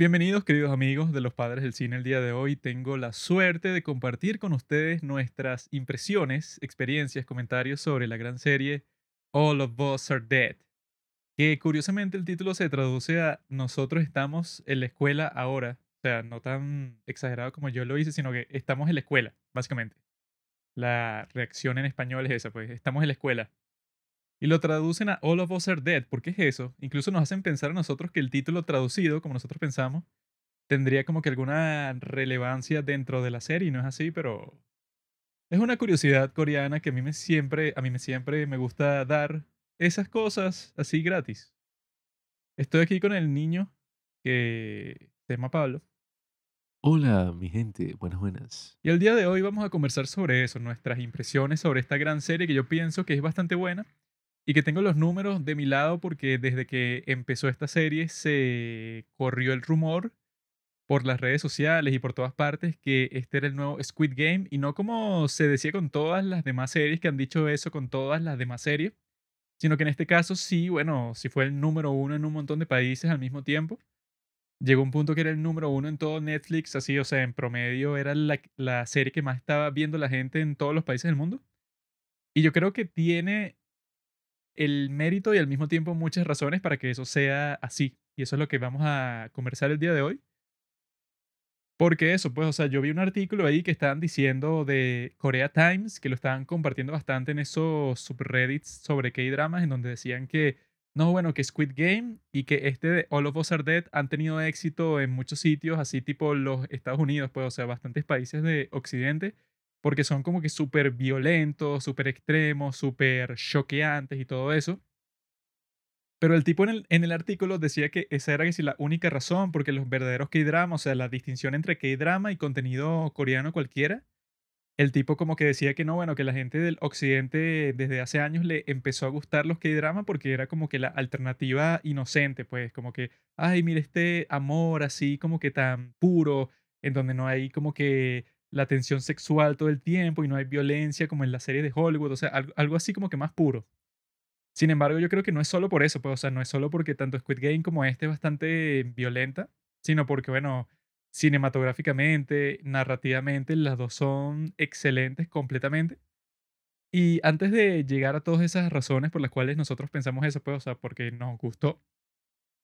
Bienvenidos, queridos amigos de los padres del cine. El día de hoy tengo la suerte de compartir con ustedes nuestras impresiones, experiencias, comentarios sobre la gran serie All of Us Are Dead. Que curiosamente el título se traduce a Nosotros estamos en la escuela ahora. O sea, no tan exagerado como yo lo hice, sino que estamos en la escuela, básicamente. La reacción en español es esa, pues estamos en la escuela. Y lo traducen a All of Us Are Dead. ¿Por qué es eso? Incluso nos hacen pensar a nosotros que el título traducido, como nosotros pensamos, tendría como que alguna relevancia dentro de la serie. Y no es así, pero es una curiosidad coreana que a mí me siempre, a mí me siempre me gusta dar esas cosas así gratis. Estoy aquí con el niño que se llama Pablo. Hola, mi gente, buenas, buenas. Y el día de hoy vamos a conversar sobre eso, nuestras impresiones sobre esta gran serie que yo pienso que es bastante buena y que tengo los números de mi lado porque desde que empezó esta serie se corrió el rumor por las redes sociales y por todas partes que este era el nuevo Squid Game y no como se decía con todas las demás series que han dicho eso con todas las demás series, sino que en este caso sí, bueno, sí fue el número uno en un montón de países al mismo tiempo. Llegó un punto que era el número uno en todo Netflix, así, o sea, en promedio era la, la serie que más estaba viendo la gente en todos los países del mundo. Y yo creo que tiene el mérito y al mismo tiempo muchas razones para que eso sea así. Y eso es lo que vamos a conversar el día de hoy. Porque eso, pues, o sea, yo vi un artículo ahí que estaban diciendo de Korea Times, que lo estaban compartiendo bastante en esos subreddits sobre K-dramas, en donde decían que, no, bueno, que Squid Game y que este de All of Us Are Dead han tenido éxito en muchos sitios, así tipo los Estados Unidos, pues, o sea, bastantes países de Occidente, porque son como que súper violentos, súper extremos, súper choqueantes y todo eso. Pero el tipo en el, en el artículo decía que esa era que si la única razón, porque los verdaderos K-drama, o sea, la distinción entre K-drama y contenido coreano cualquiera, el tipo como que decía que no, bueno, que la gente del occidente desde hace años le empezó a gustar los K-drama porque era como que la alternativa inocente, pues como que, ay, mire este amor así como que tan puro, en donde no hay como que la tensión sexual todo el tiempo y no hay violencia como en la serie de Hollywood, o sea, algo, así como que más puro. Sin embargo, yo creo que no es solo por eso, pues, o sea, no es solo porque tanto Squid Game como este es bastante violenta, sino porque, bueno, cinematográficamente, narrativamente, las dos son excelentes completamente. Y antes de llegar a todas esas razones por las cuales nosotros pensamos eso, pues, o sea, porque nos gustó,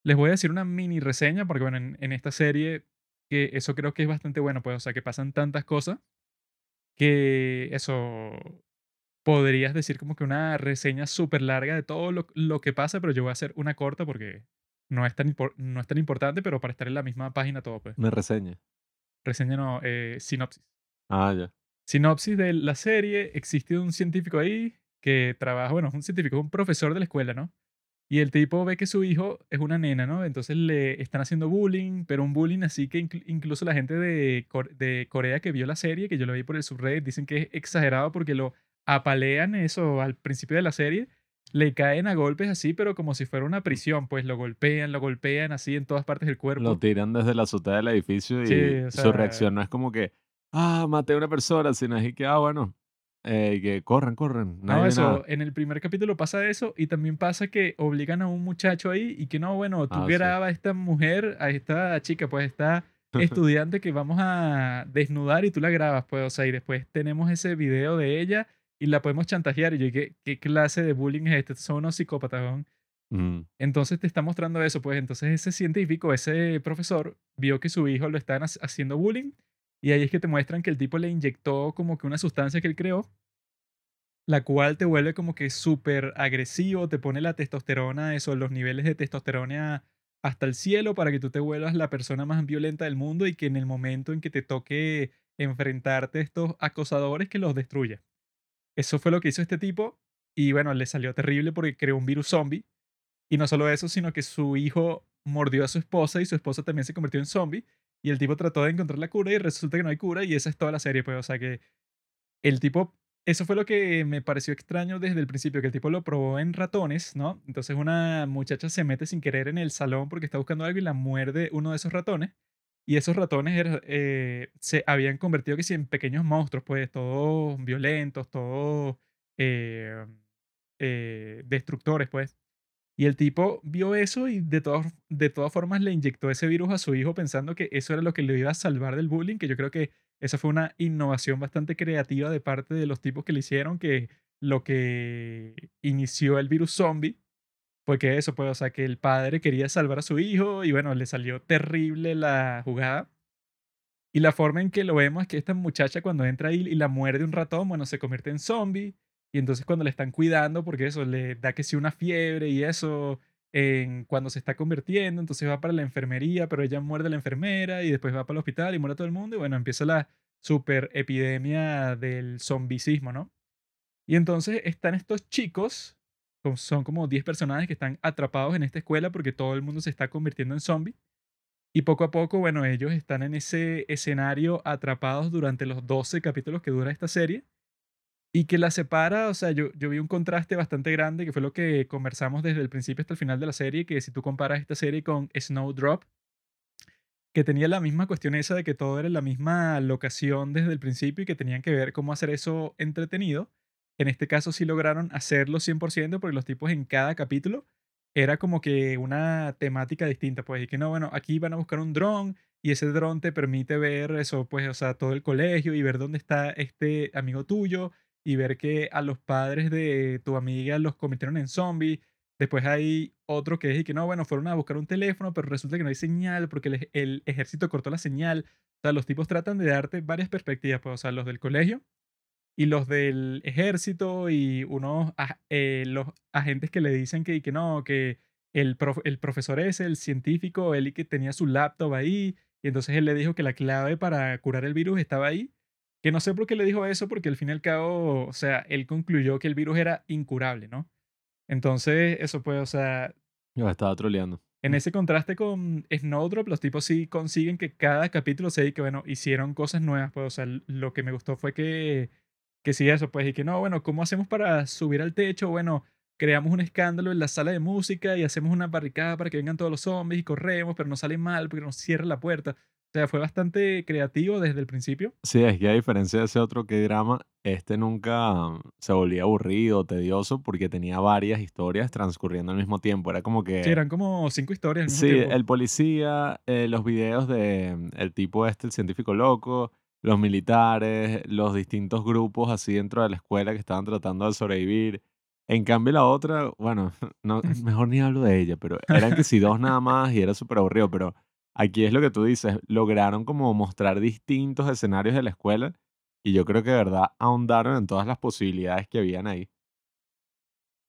les voy a decir una mini reseña, porque, bueno, en esta serie que eso creo que es bastante bueno, pues, o sea, que pasan tantas cosas que eso podrías decir como que una reseña súper larga de todo lo, lo, que pasa, pero yo voy a hacer una corta porque no es, tan no es tan importante, pero para estar en la misma página todo, pues. Una reseña. Reseña no, eh, sinopsis. Ah, ya. Sinopsis de la serie, existe un científico ahí que trabaja, bueno, es un científico, un profesor de la escuela, ¿no? Y el tipo ve que su hijo es una nena, ¿no? Entonces le están haciendo bullying, pero un bullying así que incluso la gente de, de Corea que vio la serie, que yo lo vi por el subreddit, dicen que es exagerado porque lo apalean eso al principio de la serie, le caen a golpes así, pero como si fuera una prisión, pues lo golpean, lo golpean así en todas partes del cuerpo. Lo tiran desde la azotea del edificio y su reacción no es como que, ah, maté a una persona, sino es que, ah, bueno, eh, que corran, corran. No, eso, en el primer capítulo pasa eso y también pasa que obligan a un muchacho ahí y que no, bueno, tú ah, grabas a esta mujer, a esta chica, pues esta estudiante que vamos a desnudar y tú la grabas, pues, o sea, y después tenemos ese video de ella y la podemos chantajear. Y yo, ¿qué, qué clase de bullying es este? Son unos psicópatas, mm. Entonces te está mostrando eso, pues entonces ese científico, ese profesor, vio que su hijo lo están haciendo bullying y ahí es que te muestran que el tipo le inyectó como que una sustancia que él creó, la cual te vuelve como que súper agresivo, te pone la testosterona, eso, los niveles de testosterona hasta el cielo para que tú te vuelvas la persona más violenta del mundo y que en el momento en que te toque enfrentarte a estos acosadores que los destruya. Eso fue lo que hizo este tipo y bueno, le salió terrible porque creó un virus zombie y no solo eso, sino que su hijo mordió a su esposa y su esposa también se convirtió en zombie y el tipo trató de encontrar la cura y resulta que no hay cura y esa es toda la serie, pues, o sea que el tipo, eso fue lo que me pareció extraño desde el principio, que el tipo lo probó en ratones, ¿no? Entonces una muchacha se mete sin querer en el salón porque está buscando algo y la muerde uno de esos ratones. Y esos ratones eh, se habían convertido que sí, en pequeños monstruos, pues, todos violentos, todos eh, eh, destructores, pues. Y el tipo vio eso y de, de todas formas le inyectó ese virus a su hijo pensando que eso era lo que le iba a salvar del bullying, que yo creo que esa fue una innovación bastante creativa de parte de los tipos que le hicieron, que lo que inició el virus zombie fue que eso, pues, o sea, que el padre quería salvar a su hijo y bueno, le salió terrible la jugada. Y la forma en que lo vemos es que esta muchacha cuando entra ahí y la muerde un ratón, bueno, se convierte en zombie y entonces cuando le están cuidando, porque eso le da que sí una fiebre y eso, en, cuando se está convirtiendo, entonces va para la enfermería, pero ella muerde a la enfermera y después va para el hospital y muere todo el mundo y bueno, empieza la super epidemia del zombicismo, ¿no? Y entonces están estos chicos, son como 10 personajes que están atrapados en esta escuela porque todo el mundo se está convirtiendo en zombie. Y poco a poco, bueno, ellos están en ese escenario atrapados durante los 12 capítulos que dura esta serie y que la separa, o sea, yo, yo vi un contraste bastante grande, que fue lo que conversamos desde el principio hasta el final de la serie, que si tú comparas esta serie con Snowdrop, que tenía la misma cuestión esa de que todo era en la misma locación desde el principio y que tenían que ver cómo hacer eso entretenido. En este caso sí lograron hacerlo 100% porque los tipos en cada capítulo era como que una temática distinta, pues, y que no, bueno, aquí van a buscar un dron y ese dron te permite ver eso, pues, o sea, todo el colegio y ver dónde está este amigo tuyo y ver que a los padres de tu amiga los convirtieron en zombies. Después hay otro que y que no, bueno, fueron a buscar un teléfono, pero resulta que no hay señal porque el, ejército cortó la señal. O sea, los tipos tratan de darte varias perspectivas, pues, o sea, los del colegio y los del ejército y unos eh, los agentes que le dicen que, que no, que el, el profesor es el científico, él y que tenía su laptop ahí, y entonces él le dijo que la clave para curar el virus estaba ahí, que no sé por qué le dijo eso, porque al fin y al cabo, o sea, él concluyó que el virus era incurable, ¿no? Entonces, eso puede, o sea... Yo estaba troleando. En ese contraste con Snowdrop, los tipos sí consiguen que cada capítulo se que, bueno, hicieron cosas nuevas, pues, o sea, lo que me gustó fue que, que sí, eso, pues, y que no, bueno, ¿cómo hacemos para subir al techo? Bueno, creamos un escándalo en la sala de música y hacemos una barricada para que vengan todos los zombies y corremos, pero no sale mal porque nos cierra la puerta. O sea, fue bastante creativo desde el principio. Sí, es que a diferencia de ese otro que drama, este nunca mm, se volvía aburrido, tedioso, porque tenía varias historias transcurriendo al mismo tiempo. Era como que... Sí, eran como cinco historias al mismo Sí, el policía, eh, los videos de mm, el tipo este, el científico loco, los militares, los distintos grupos así dentro de la escuela que estaban tratando de sobrevivir. En cambio, la otra, bueno, no, mejor ni hablo de ella, pero eran que si dos nada más y era súper aburrido, pero Aquí es lo que tú dices, lograron como mostrar distintos escenarios de la escuela y yo creo que de verdad ahondaron en todas las posibilidades que habían ahí.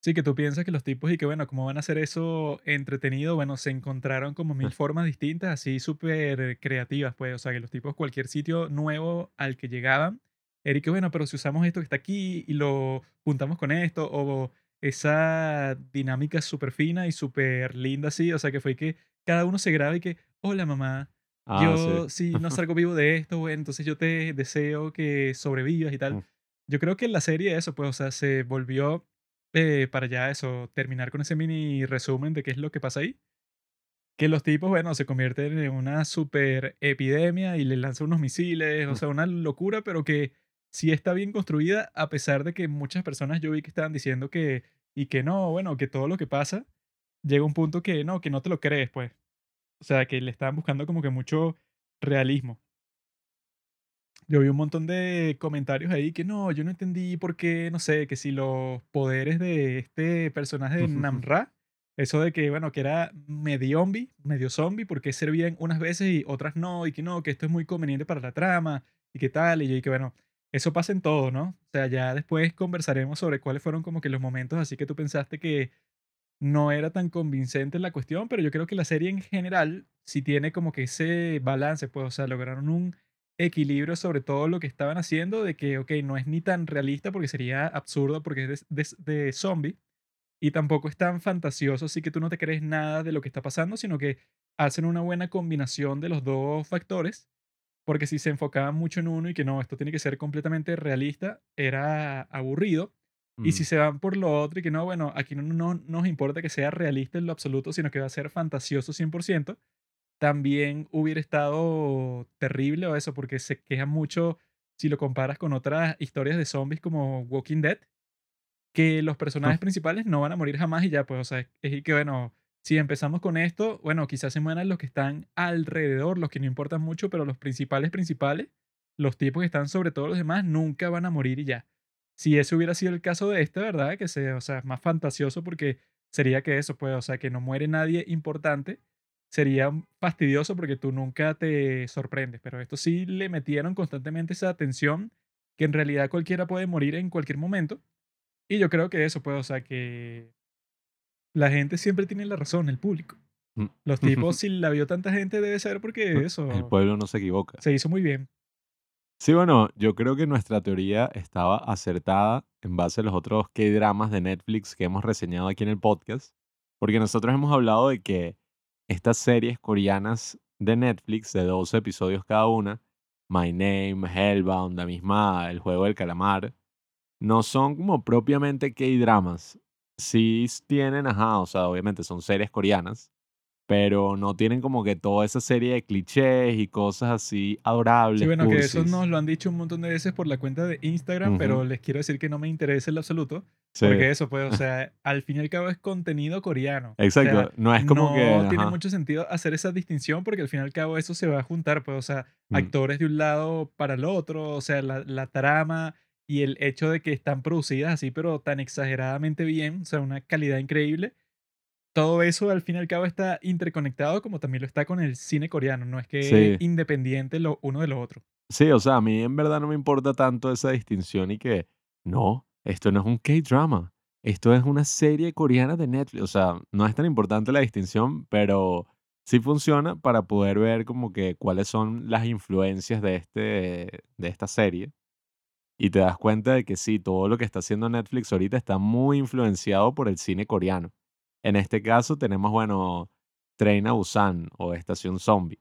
Sí, que tú piensas que los tipos y que bueno, ¿cómo van a hacer eso entretenido? Bueno, se encontraron como mil formas distintas, así súper creativas, pues, o sea, que los tipos cualquier sitio nuevo al que llegaban, era que bueno, pero si usamos esto que está aquí y lo juntamos con esto, o esa dinámica súper fina y súper linda así, o sea, que fue que cada uno se graba y que, hola mamá, ah, yo si no salgo vivo de esto, bueno, entonces yo te deseo que sobrevivas y tal. Mm. Yo creo que en la serie eso, pues, o sea, se volvió eh, para ya eso, terminar con ese mini resumen de qué es lo que pasa ahí. Que los tipos, bueno, se convierten en una super epidemia y le lanzan unos misiles, o mm. sea, una locura, pero que sí está bien construida, a pesar de que muchas personas yo vi que estaban diciendo que, y que no, bueno, que todo lo que pasa llega a un punto que no, que no te lo crees, pues. O sea, que le estaban buscando como que mucho realismo. Yo vi un montón de comentarios ahí que no, yo no entendí por qué, no sé, que si los poderes de este personaje de Namra, eso de que, bueno, que era medio zombie, medio zombie, porque servían unas veces y otras no, y que no, que esto es muy conveniente para la trama, y qué tal, y yo, y que bueno, eso pasa en todo, ¿no? O sea, ya después conversaremos sobre cuáles fueron como que los momentos así que tú pensaste que no era tan convincente la cuestión, pero yo creo que la serie en general sí tiene como que ese balance, pues, o sea, lograron un equilibrio sobre todo lo que estaban haciendo, de que, ok, no es ni tan realista porque sería absurdo porque es de, de, zombie, y tampoco es tan fantasioso, así que tú no te crees nada de lo que está pasando, sino que hacen una buena combinación de los dos factores, porque si se enfocaban mucho en uno y que no, esto tiene que ser completamente realista, era aburrido. Y si mm. se van por lo otro y que no, bueno, aquí no, no, nos importa que sea realista en lo absoluto, sino que va a ser fantasioso 100%, también hubiera estado terrible o eso, porque se queja mucho si lo comparas con otras historias de zombies como Walking Dead, que los personajes principales no van a morir jamás y ya, pues, o sea, es, es que, bueno, si empezamos con esto, bueno, quizás se mueran los que están alrededor, los que no importan mucho, pero los principales, principales, los tipos que están sobre todos los demás, nunca van a morir y ya. Si ese hubiera sido el caso de este, ¿verdad? Que sea, o sea, es más fantasioso porque sería que eso, pues, o sea, que no muere nadie importante, sería fastidioso porque tú nunca te sorprendes, pero esto sí le metieron constantemente esa atención que en realidad cualquiera puede morir en cualquier momento. Y yo creo que eso, pues, o sea, que la gente siempre tiene la razón, el público. Mm. Los tipos, si la vio tanta gente, debe ser porque El eso pueblo no se equivoca. se hizo muy bien. Sí, bueno, yo creo que nuestra teoría estaba acertada en base a los otros K-dramas de Netflix que hemos reseñado aquí en el podcast, porque nosotros hemos hablado de que estas series coreanas de Netflix, de 12 episodios cada una, My Name, Hellbound, la misma El Juego del Calamar, no son como propiamente K-dramas. Sí tienen, ajá, o sea, obviamente son series coreanas, pero no tienen como que toda esa serie de clichés y cosas así adorables. Sí, bueno, que eso cursis. nos lo han dicho un montón de veces por la cuenta de Instagram, pero les quiero decir que no me interesa en lo absoluto, Sí, porque eso, pues, o sea, al fin y al cabo es contenido coreano. O exacto. sea, no es como no que. tiene ajá, mucho sentido hacer esa distinción porque al fin y al cabo eso se va a juntar, pues, o sea, mm, actores de un lado para el otro, o sea, la, la trama y el hecho de que están producidas así, pero tan exageradamente bien, o sea, una calidad increíble. Todo eso al fin y al cabo está interconectado como también lo está con el cine coreano, no es que es independiente lo uno de lo otro. Sí, o sea, a mí en verdad no me importa tanto esa distinción y que, no, esto no es un K-drama, esto es una serie coreana de Netflix. O sea, no es tan importante la distinción, pero sí funciona para poder ver como que cuáles son las influencias de, este, de esta serie. Y te das cuenta de que sí, todo lo que está haciendo Netflix ahorita está muy influenciado por el cine coreano. En este caso tenemos, bueno, Train a Busan o Estación Zombie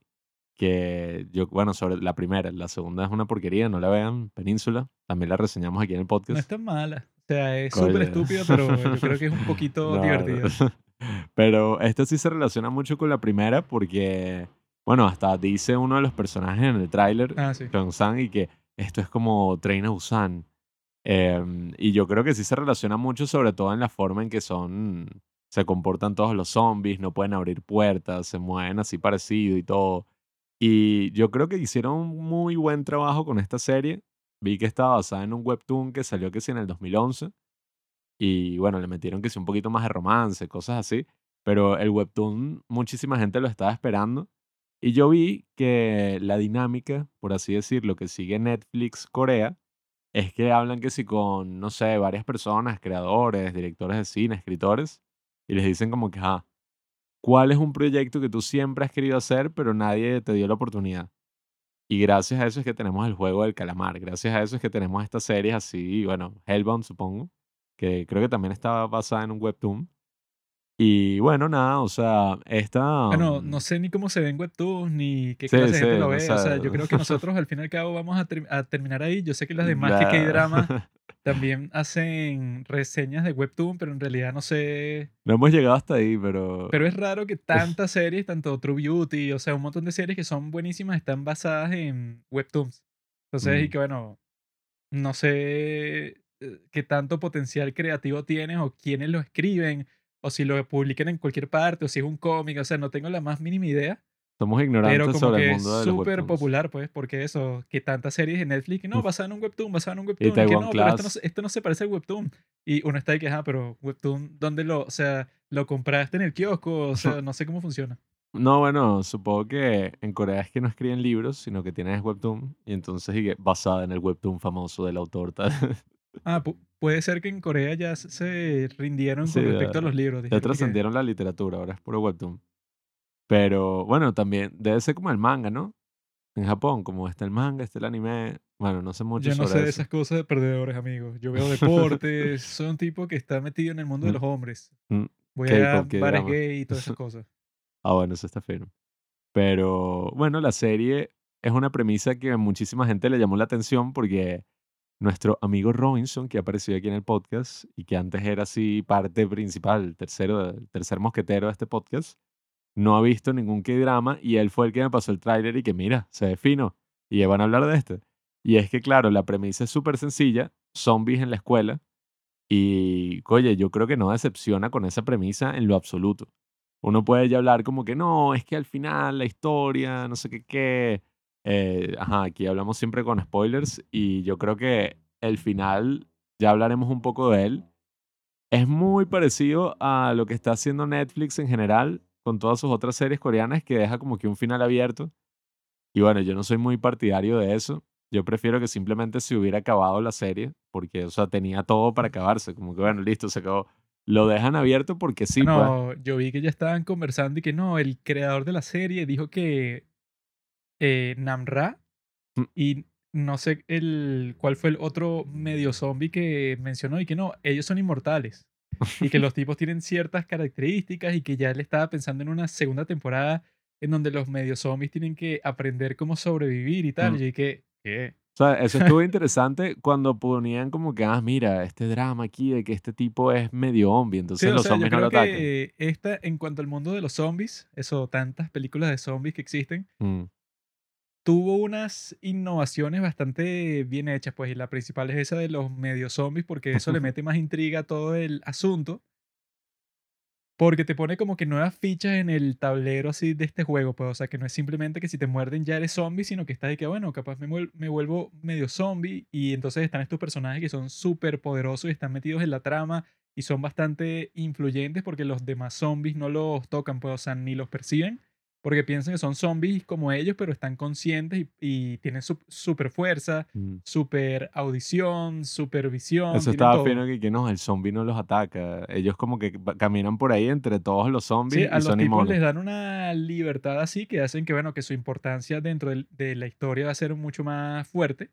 que yo, bueno, sobre la primera, la segunda es una porquería, no la vean, Península, también la reseñamos aquí en el No podcast. es tan mala. O sea, es súper estúpido, pero yo creo que es un poquito No, divertido. no. Pero esta sí se relaciona mucho con la primera porque, bueno, hasta dice uno de los personajes en el tráiler, Ah, sí. Sang, y que esto es como Train a Busan. Em, y yo creo que sí se relaciona mucho, sobre todo en la forma en que son, se comportan todos los zombies, no pueden abrir puertas, se mueven así parecido y todo. Y yo creo que hicieron muy buen trabajo con esta serie. Vi que estaba basada en un webtoon que salió que sí en el 2011. Y bueno, le metieron que sí un poquito más de romance, cosas así. Pero el webtoon, muchísima gente lo estaba esperando. Y yo vi que la dinámica, por así decirlo, que sigue Netflix Corea, es que hablan que sí con, no sé, varias personas, creadores, directores de cine, escritores, y les dicen como que, ah, ¿cuál es un proyecto que tú siempre has querido hacer, pero nadie te dio la oportunidad? Y gracias a eso es que tenemos el juego del calamar, gracias a eso es que tenemos estas series así, bueno, Hellbound supongo, que creo que también estaba basada en un webtoon. Y bueno, nada, o sea, esta... Bueno, mm, no sé ni cómo se ven webtoons, ni qué Sí, clase de gente sí, lo ve. O sea, sea- yo creo que nosotros al fin y al cabo vamos a, ter- a terminar ahí. Yo sé que las demás ya- que K-drama también hacen reseñas de webtoon, pero en realidad no sé. No hemos llegado hasta ahí, pero... Pero es raro que tantas series, tanto True Beauty, o sea, un montón de series que son buenísimas, están basadas en webtoons. Entonces, y Mm. que bueno, no sé eh, qué tanto potencial creativo tienen o quiénes lo escriben, o si lo publican en cualquier parte, o si es un cómic, o sea, no tengo la más mínima idea. Somos Pero ignorantes como sobre que el mundo de súper popular, pues, porque eso, que tantas series de Netflix, que no, basada en un webtoon, basada en un webtoon, y, que Taiwan no, pero esto no, se- esto no se parece al webtoon. Y uno está ahí que, ah, pero webtoon, ¿dónde lo, o sea, lo compraste en el kiosco? O sea, no sé cómo funciona. No, bueno, supongo que en Corea es que no escriben libros, sino que tienen webtoon, y entonces que basada en el webtoon famoso del autor tal. Ah, pu- puede ser que en Corea ya se- rindieron Sí, con respecto ya- a los libros. Ya que- trascendieron la literatura, ahora es puro webtoon. Pero bueno, también debe ser como el manga, ¿no? En Japón, como está el manga, está el anime. Bueno, no sé mucho Yo no sé de eso. esas cosas de perdedores, amigos. Yo veo deportes, soy un tipo que está metido en el mundo de Mm. los hombres. Mm, Voy a bares gay y todas esas cosas. Ah, bueno, eso está firme. Pero bueno, la serie es una premisa que a muchísima gente le llamó la atención porque nuestro amigo Robinson, que ha aparecido aquí en el podcast y que antes era así parte principal, tercero, tercer mosquetero de este podcast, no ha visto ningún K-drama y él fue el que me pasó el tráiler y que mira, se ve fino y van a hablar de este. Y es que claro, la premisa es súper sencilla, zombies en la escuela Y, oye, yo creo que no decepciona con esa premisa en lo absoluto. Uno puede ya hablar como que no, es que al final la historia, no sé qué, qué. Eh, ajá, aquí hablamos siempre con spoilers y yo creo que el final, ya hablaremos un poco de él, es muy parecido a lo que está haciendo Netflix en general con todas sus otras series coreanas que deja como que un final abierto. Y bueno, yo no soy muy partidario de eso. Yo prefiero que simplemente se hubiera acabado la serie, porque, o sea, tenía todo para acabarse. Como que, bueno, listo, se acabó. Lo dejan abierto porque sí, pues. No, yo vi que ya estaban conversando y que no, el creador de la serie dijo que eh, Namra Mm. y no sé el cuál fue el otro medio zombie que mencionó y que no, ellos son inmortales y que los tipos tienen ciertas características y que ya él estaba pensando en una segunda temporada en donde los medio zombies tienen que aprender cómo sobrevivir y tal. Mm. Y dije, ¿qué? O sea, eso estuvo interesante cuando ponían como que, ah, mira, este drama aquí de que este tipo es medio zombie, Sí, entonces o los sea, yo zombies no lo creo atacan. que esta, en cuanto al mundo de los zombies, eso, tantas películas de zombies que existen, Mm, tuvo unas innovaciones bastante bien hechas, pues, y la principal es esa de los medio zombies, porque eso le mete más intriga a todo el asunto, porque te pone como que nuevas fichas en el tablero así de este juego, pues, o sea, que no es simplemente que si te muerden ya eres zombie, sino que estás de que, bueno, capaz me, vuel- me vuelvo medio zombie, y entonces están estos personajes que son súper poderosos y están metidos en la trama, y son bastante influyentes porque los demás zombies no los tocan, pues, o sea, ni los perciben, porque piensan que son zombies como ellos, pero están conscientes y, y tienen su, super fuerza, mm. super audición, supervisión. Eso estaba fino que, que no, el zombie no los ataca. Ellos como que caminan por ahí entre todos los Sí, zombies a y los son tipos les dan una libertad así que hacen que, bueno, que su importancia dentro del- de la historia va a ser mucho más fuerte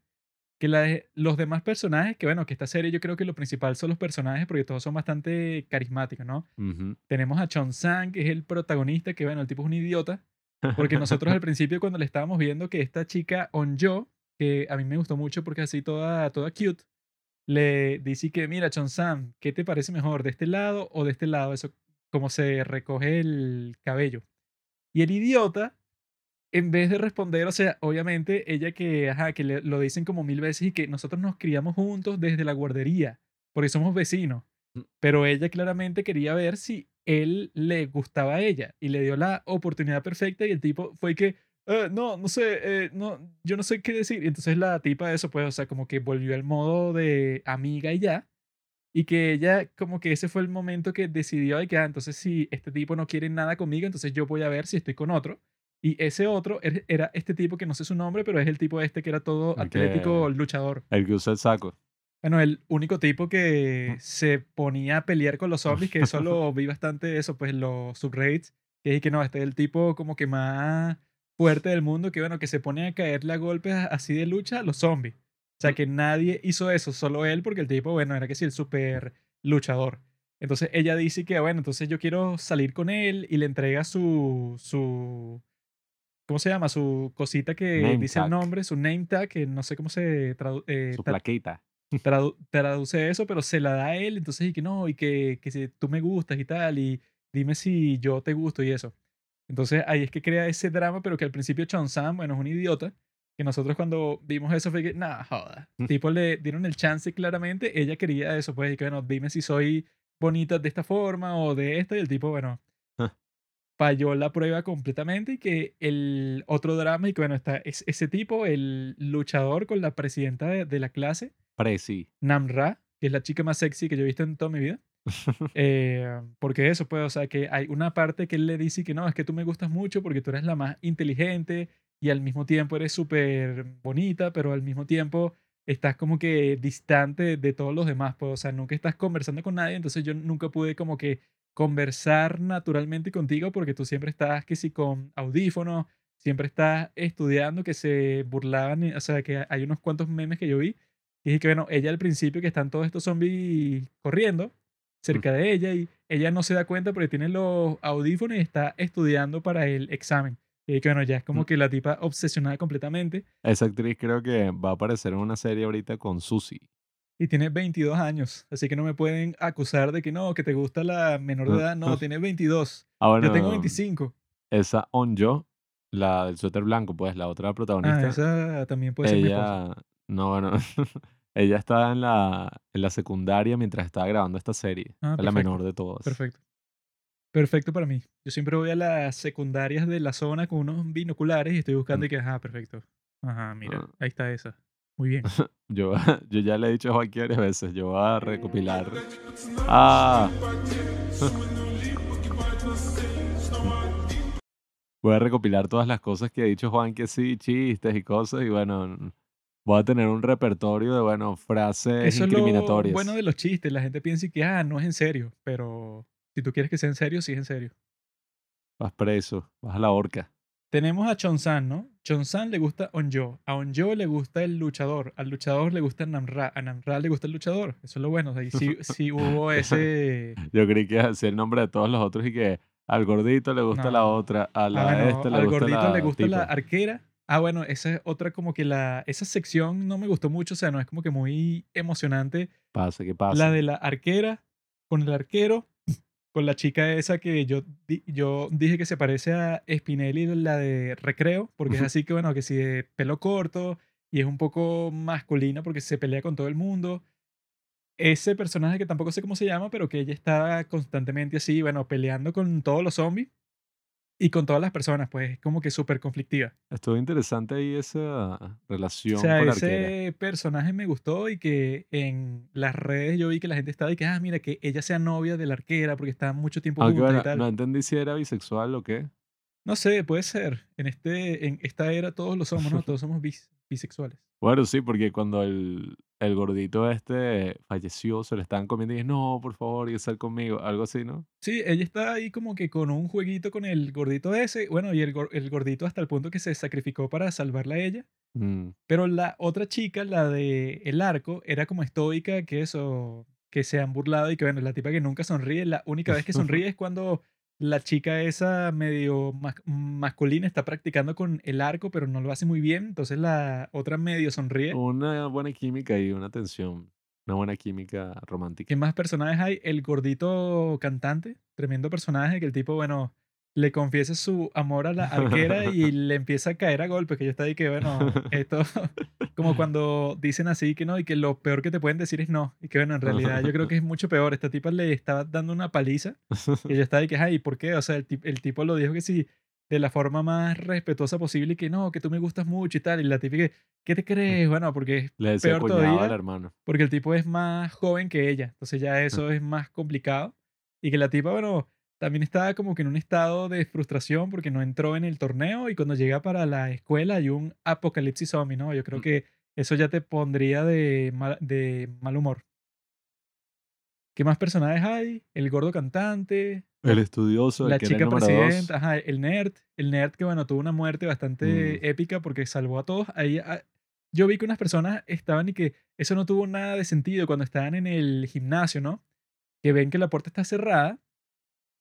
que la de los demás personajes, que bueno, que esta serie yo creo que lo principal son los personajes porque todos son bastante carismáticos, ¿no? Ujú. Tenemos a Chon Sang, que es el protagonista, que bueno, el tipo es un idiota, porque nosotros al principio cuando le estábamos viendo que esta chica Onjo, que a mí me gustó mucho porque así toda, toda cute, le dice que, mira, Chon Sang, ¿qué te parece mejor, de este lado o de este lado? Eso, como se recoge el cabello. Y el idiota, en vez de responder, o sea, obviamente ella que, ajá, que le- lo dicen como mil veces y que nosotros nos criamos juntos desde la guardería, porque somos vecinos. Mm. Pero ella claramente quería ver si él le gustaba a ella y le dio la oportunidad perfecta y el tipo fue que, "Eh, no, no sé, eh, no, yo no sé qué decir. Y entonces la tipa eso, pues, o sea, como que volvió al modo de amiga y ya. Y que ella, como que ese fue el momento que decidió de que, ah, entonces si este tipo no quiere nada conmigo, entonces yo voy a ver si estoy con otro. Y ese otro er- era este tipo que no sé su nombre, pero es el tipo este que era todo El atlético, luchador. El que usa el saco. Bueno, el único tipo que se ponía a pelear con los zombies, que eso lo vi bastante, eso, pues los subreddits, que es que no, este es el tipo como que más fuerte del mundo, que bueno, que se pone a caerle a golpes así de lucha a los zombies. O sea, que nadie hizo eso, solo él, porque el tipo, bueno, era que sí, el super luchador. Entonces ella dice que, bueno, entonces yo quiero salir con él y le entrega su, su, ¿cómo se llama? Su cosita que Name dice el tag. nombre, su name tag, que no sé cómo se traduce. Su plaquita. tradu- traduce eso, pero se la da a él, entonces y que no, y que, que si tú me gustas y tal, y dime si yo te gusto y eso. Entonces ahí es que crea ese drama, pero que al principio Chon Sam, bueno, es un idiota, que nosotros cuando vimos eso fue que, nada, joda. Tipo le dieron el chance claramente, ella quería eso, pues, y que bueno, dime si soy bonita de esta forma o de esta, y el tipo, bueno. Falló la prueba completamente y que el otro drama y que bueno, está es, ese tipo, el luchador con la presidenta de- de la clase, Prezi. Namra, que es la chica más sexy que yo he visto en toda mi vida. Eh, porque eso, pues, o sea, que hay una parte que él le dice que no, es que tú me gustas mucho porque tú eres la más inteligente y al mismo tiempo eres súper bonita, pero al mismo tiempo estás como que distante de todos los demás, pues, o sea, nunca estás conversando con nadie, entonces yo nunca pude como que conversar naturalmente contigo porque tú siempre estás que si con audífonos, siempre estás estudiando, que se burlaban, o sea, que hay unos cuantos memes que yo vi y dije que, bueno, ella al principio que están todos estos zombies corriendo cerca de ella y ella no se da cuenta porque tiene los audífonos y está estudiando para el examen. Y dije que, bueno, ya es como Mm. que la tipa obsesionada completamente Esa actriz creo que va a aparecer en una serie ahorita con Susie. Y tiene 22 años. Así que no me pueden acusar de que no, que te gusta la menor de Ah, edad. No, ah. tiene 22. Ah, bueno, Yo tengo 25. esa Onjo, la del suéter blanco, pues la otra Ah, protagonista, esa también puede ser mi esposa. no, bueno, Ella estaba en la, en la secundaria mientras estaba grabando esta serie. Ah, es la perfecto. menor de todas. Perfecto. Perfecto para mí. Yo siempre voy a las secundarias de la zona con unos binoculares y estoy buscando y que, ajá, perfecto. Ajá, mira, Ah. ahí está esa. Muy bien. Yo, yo ya le he dicho a Joaquín varias veces, yo voy a recopilar. Ah. Voy a recopilar todas las cosas que ha dicho Juan, que sí, chistes y cosas, y bueno, voy a tener un repertorio de, bueno, frases Eso es lo incriminatorias. bueno de los chistes. La gente piensa que, ah, no es en serio. Pero si tú quieres que sea en serio, sí es en serio. Vas preso, vas a la horca. Tenemos a Chonsan, ¿no? Chonsan le gusta Onyo. A Onyo le gusta el luchador. Al luchador le gusta Namra. A Namra le gusta el luchador. Eso es lo bueno. O sea, sí, sí hubo ese. Yo creí que así el nombre de todos los otros y que al gordito le gusta la No. otra, a la Ah, no, esta le al gusta gordito la le gusta la tipa. arquera. Ah, bueno, esa es otra como que la... Esa sección no me gustó mucho, o sea, no es como que muy emocionante. Pasa, ¿qué pasa? La de la arquera con el arquero, con la chica esa que yo, di- yo dije que se parece a Spinelli, la de Recreo, porque es así que, bueno, que si de pelo corto y es un poco masculina porque se pelea con todo el mundo. Ese personaje que tampoco sé cómo se llama, pero que ella está constantemente así, bueno, peleando con todos los zombies y con todas las personas, pues es como que súper conflictiva. Estuvo interesante ahí esa O relación sea, con la ese arquera. personaje me gustó y que en las redes yo vi que la gente estaba y que, ah, mira, que ella sea novia de la arquera porque está mucho tiempo Aunque juntas bueno, y tal. no No. entendí si era bisexual o qué. sé, puede ser. En, este, en esta era todos lo somos, ¿no? Todos somos bis- bisexuales. Bueno, sí, porque cuando el, el gordito este falleció, se le estaban comiendo y dije, no, por favor, y sal conmigo, algo así, ¿no? Sí, ella está ahí como que con un jueguito con el gordito ese, bueno, y el, el gordito hasta el punto que se sacrificó para salvarla a ella. Mm. Pero la otra chica, la de el arco, era como estoica, que eso, que se han burlado y que bueno, la tipa que nunca sonríe, la única vez que sonríe es cuando la chica esa medio mas- masculina está practicando con el arco, pero no lo hace muy bien, entonces la otra medio sonríe. Una buena química y una tensión. Una buena química romántica. ¿Qué más personajes hay? El gordito cantante, tremendo personaje, que el tipo, bueno, le confiesa su amor a la arquera y le empieza a caer a golpes, que yo está ahí que, bueno, esto, como cuando dicen así que no, y que lo peor que te pueden decir es no, y que bueno, en realidad yo creo que es mucho peor. Esta tipa le estaba dando una paliza y ella está ahí que, ay, ¿por qué? O sea, el, el tipo lo dijo que sí, de la forma más respetuosa posible y que no, que tú me gustas mucho y tal, y la tipa que, ¿qué te crees? Bueno, porque es Le peor cuñado al todavía hermano. porque el tipo es más joven que ella, entonces ya eso es más complicado. Y que la tipa, bueno, también estaba como que en un estado de frustración porque no entró en el torneo y cuando llega para la escuela hay un apocalipsis zombie, ¿no? Yo creo Mm. que eso ya te pondría de mal, de mal humor. ¿Qué más personajes hay? El gordo cantante, El estudioso, el la que chica presidenta, ajá, el nerd, el nerd que bueno, tuvo una muerte bastante Mm. épica porque salvó a todos. Ahí ah, yo vi que unas personas estaban y que eso no tuvo nada de sentido cuando estaban en el gimnasio, ¿no? Que ven que la puerta está cerrada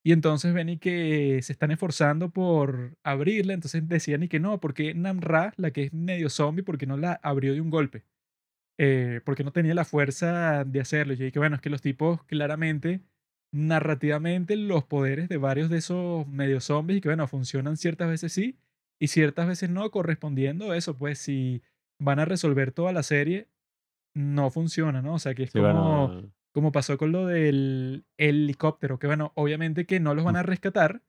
y entonces ven y que se están esforzando por abrirla, entonces decían y que no, porque Namra, la que es medio zombie, porque no la abrió de un golpe. Eh, porque no tenía la fuerza de hacerlo. Y yo dije, bueno, es que los tipos claramente narrativamente los poderes de varios de esos medio zombies y que bueno, funcionan ciertas veces sí y ciertas veces no, correspondiendo a eso, pues si van a resolver toda la serie, no funciona, ¿no? O sea, que es Sí, como, bueno, como pasó con lo del helicóptero, que bueno, obviamente que no los van a rescatar.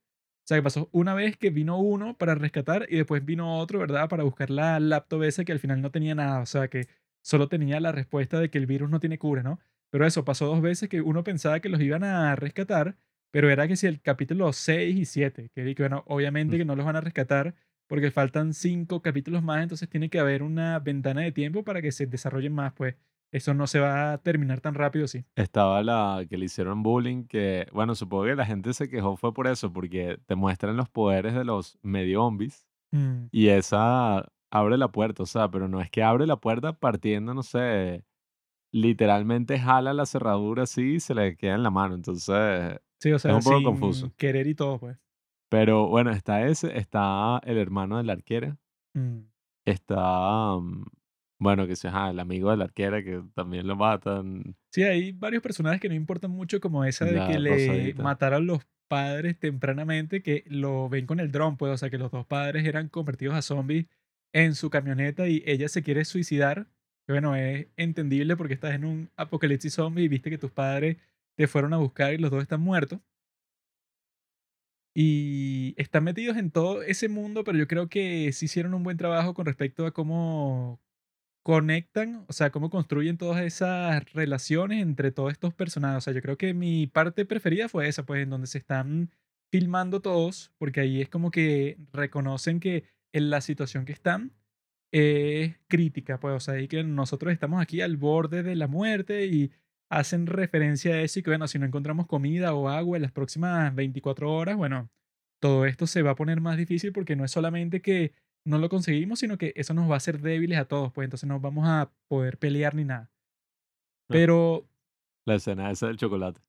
O sea, que pasó una vez que vino uno para rescatar y después vino otro, ¿verdad? Para buscar la laptop esa que al final no tenía nada. O sea, que solo tenía la respuesta de que el virus no tiene cura, ¿no? Pero eso pasó dos veces que uno pensaba que los iban a rescatar, pero era que si el capítulo 6 y 7, que, que bueno, obviamente que no los van a rescatar porque faltan cinco capítulos más, entonces tiene que haber una ventana de tiempo para que se desarrollen más, pues eso no se va a terminar tan rápido, sí. estaba la que le hicieron bullying, que, bueno, supongo que la gente se quejó fue por eso, porque te muestran los poderes de los medio zombies Mm, y esa abre la puerta, o sea, pero no es que abre la puerta partiendo, no sé, literalmente jala la cerradura así y se le queda en la mano, entonces, Sí, o sea, un poco sin confuso. querer y todo, pues. pero bueno, está ese, está el hermano de la arquera, Mm. está, mm, bueno, que sea el amigo de la arquera que también lo matan, Sí, hay varios personajes que no importan mucho, como esa de la que le mataron los padres tempranamente, que lo ven con el dron, pues, o sea, que los dos padres eran convertidos a zombies en su camioneta y ella se quiere suicidar. Que bueno, es entendible porque estás en un apocalipsis zombie y viste que tus padres te fueron a buscar y los dos están muertos. Y están metidos en todo ese mundo, pero yo creo que sí hicieron un buen trabajo con respecto a cómo conectan, o sea, cómo construyen todas esas relaciones entre todos estos personajes. O sea, yo creo que mi parte preferida fue esa, pues, en donde se están filmando todos, porque ahí es como que reconocen que en la situación que están es crítica, pues, o sea, y que nosotros estamos aquí al borde de la muerte y hacen referencia a eso y que, bueno, si no encontramos comida o agua en las próximas 24 horas, bueno, todo esto se va a poner más difícil porque no es solamente que no lo conseguimos, sino que eso nos va a hacer débiles a todos, pues entonces no vamos a poder pelear ni nada. Pero... La escena esa del chocolate.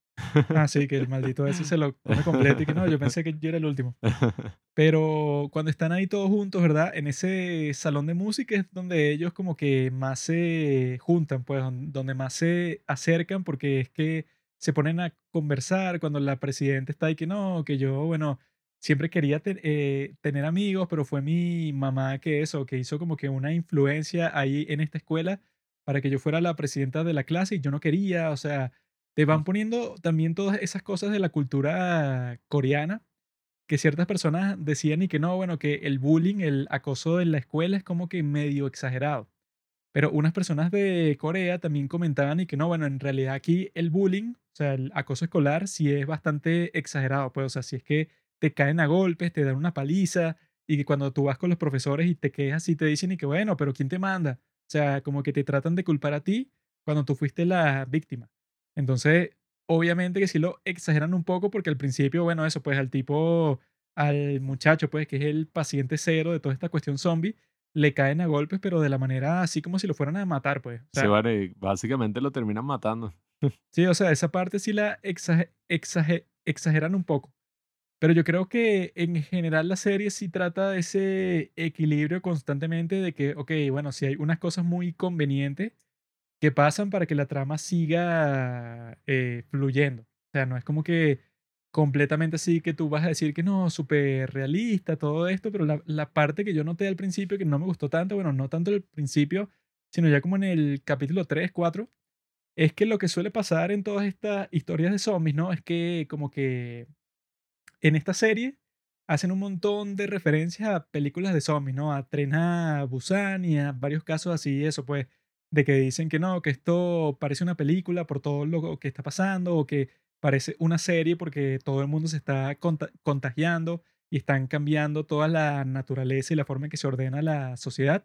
Ah, sí, que el maldito ese se lo come completo y que no, yo pensé que yo era el último. Pero cuando están ahí todos juntos, ¿verdad? En ese salón de música es donde ellos como que más se juntan, pues, donde más se acercan porque es que se ponen a conversar cuando la presidenta está ahí que no, que yo, bueno, siempre quería eh, tener amigos, pero fue mi mamá que eso, que hizo como que una influencia ahí en esta escuela para que yo fuera la presidenta de la clase y yo no quería, o sea, te van poniendo también todas esas cosas de la cultura coreana que ciertas personas decían y que no, bueno, que el bullying, el acoso en la escuela es como que medio exagerado. Pero unas personas de Corea también comentaban y que no, bueno, en realidad aquí el bullying, o sea, el acoso escolar sí es bastante exagerado, pues, o sea, si es que te caen a golpes, te dan una paliza y que cuando tú vas con los profesores y te quejas y te dicen y que bueno, pero ¿quién te manda? O sea, como que te tratan de culpar a ti cuando tú fuiste la víctima. Entonces, obviamente que sí lo exageran un poco porque al principio, bueno, eso, pues al tipo, al muchacho, pues que es el paciente cero de toda esta cuestión zombie, le caen a golpes, pero de la manera así como si lo fueran a matar, pues. sí, vale, básicamente lo terminan matando. sí, o sea, esa parte sí la exageran un poco. Pero yo creo que en general la serie sí trata de ese equilibrio constantemente de que, ok, bueno, si hay unas cosas muy convenientes, que pasan para que la trama siga eh, fluyendo. O sea, no es como que completamente así que tú vas a decir que no, súper realista, todo esto, pero la, la, parte que yo noté al principio que no me gustó tanto, bueno, no tanto al principio, sino ya como en el capítulo 3, 4, es que lo que suele pasar en todas estas historias de zombies, ¿no? Es que como que en esta serie hacen un montón de referencias a películas de zombies, ¿no? A Tren a Busan y a varios casos así, eso pues de que dicen que no, que esto parece una película por todo lo que está pasando o que parece una serie porque todo el mundo se está contagiando y están cambiando toda la naturaleza y la forma en que se ordena la sociedad.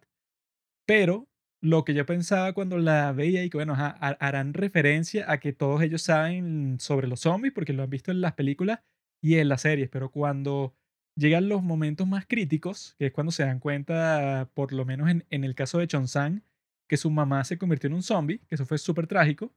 Pero lo que yo pensaba cuando la veía y que, bueno, harán referencia a que todos ellos saben sobre los zombies porque lo han visto en las películas y en las series, pero cuando llegan los momentos más críticos, que es cuando se dan cuenta, por lo menos en, en el caso de Chonsang, que su mamá se convirtió en un zombie, que eso fue súper trágico,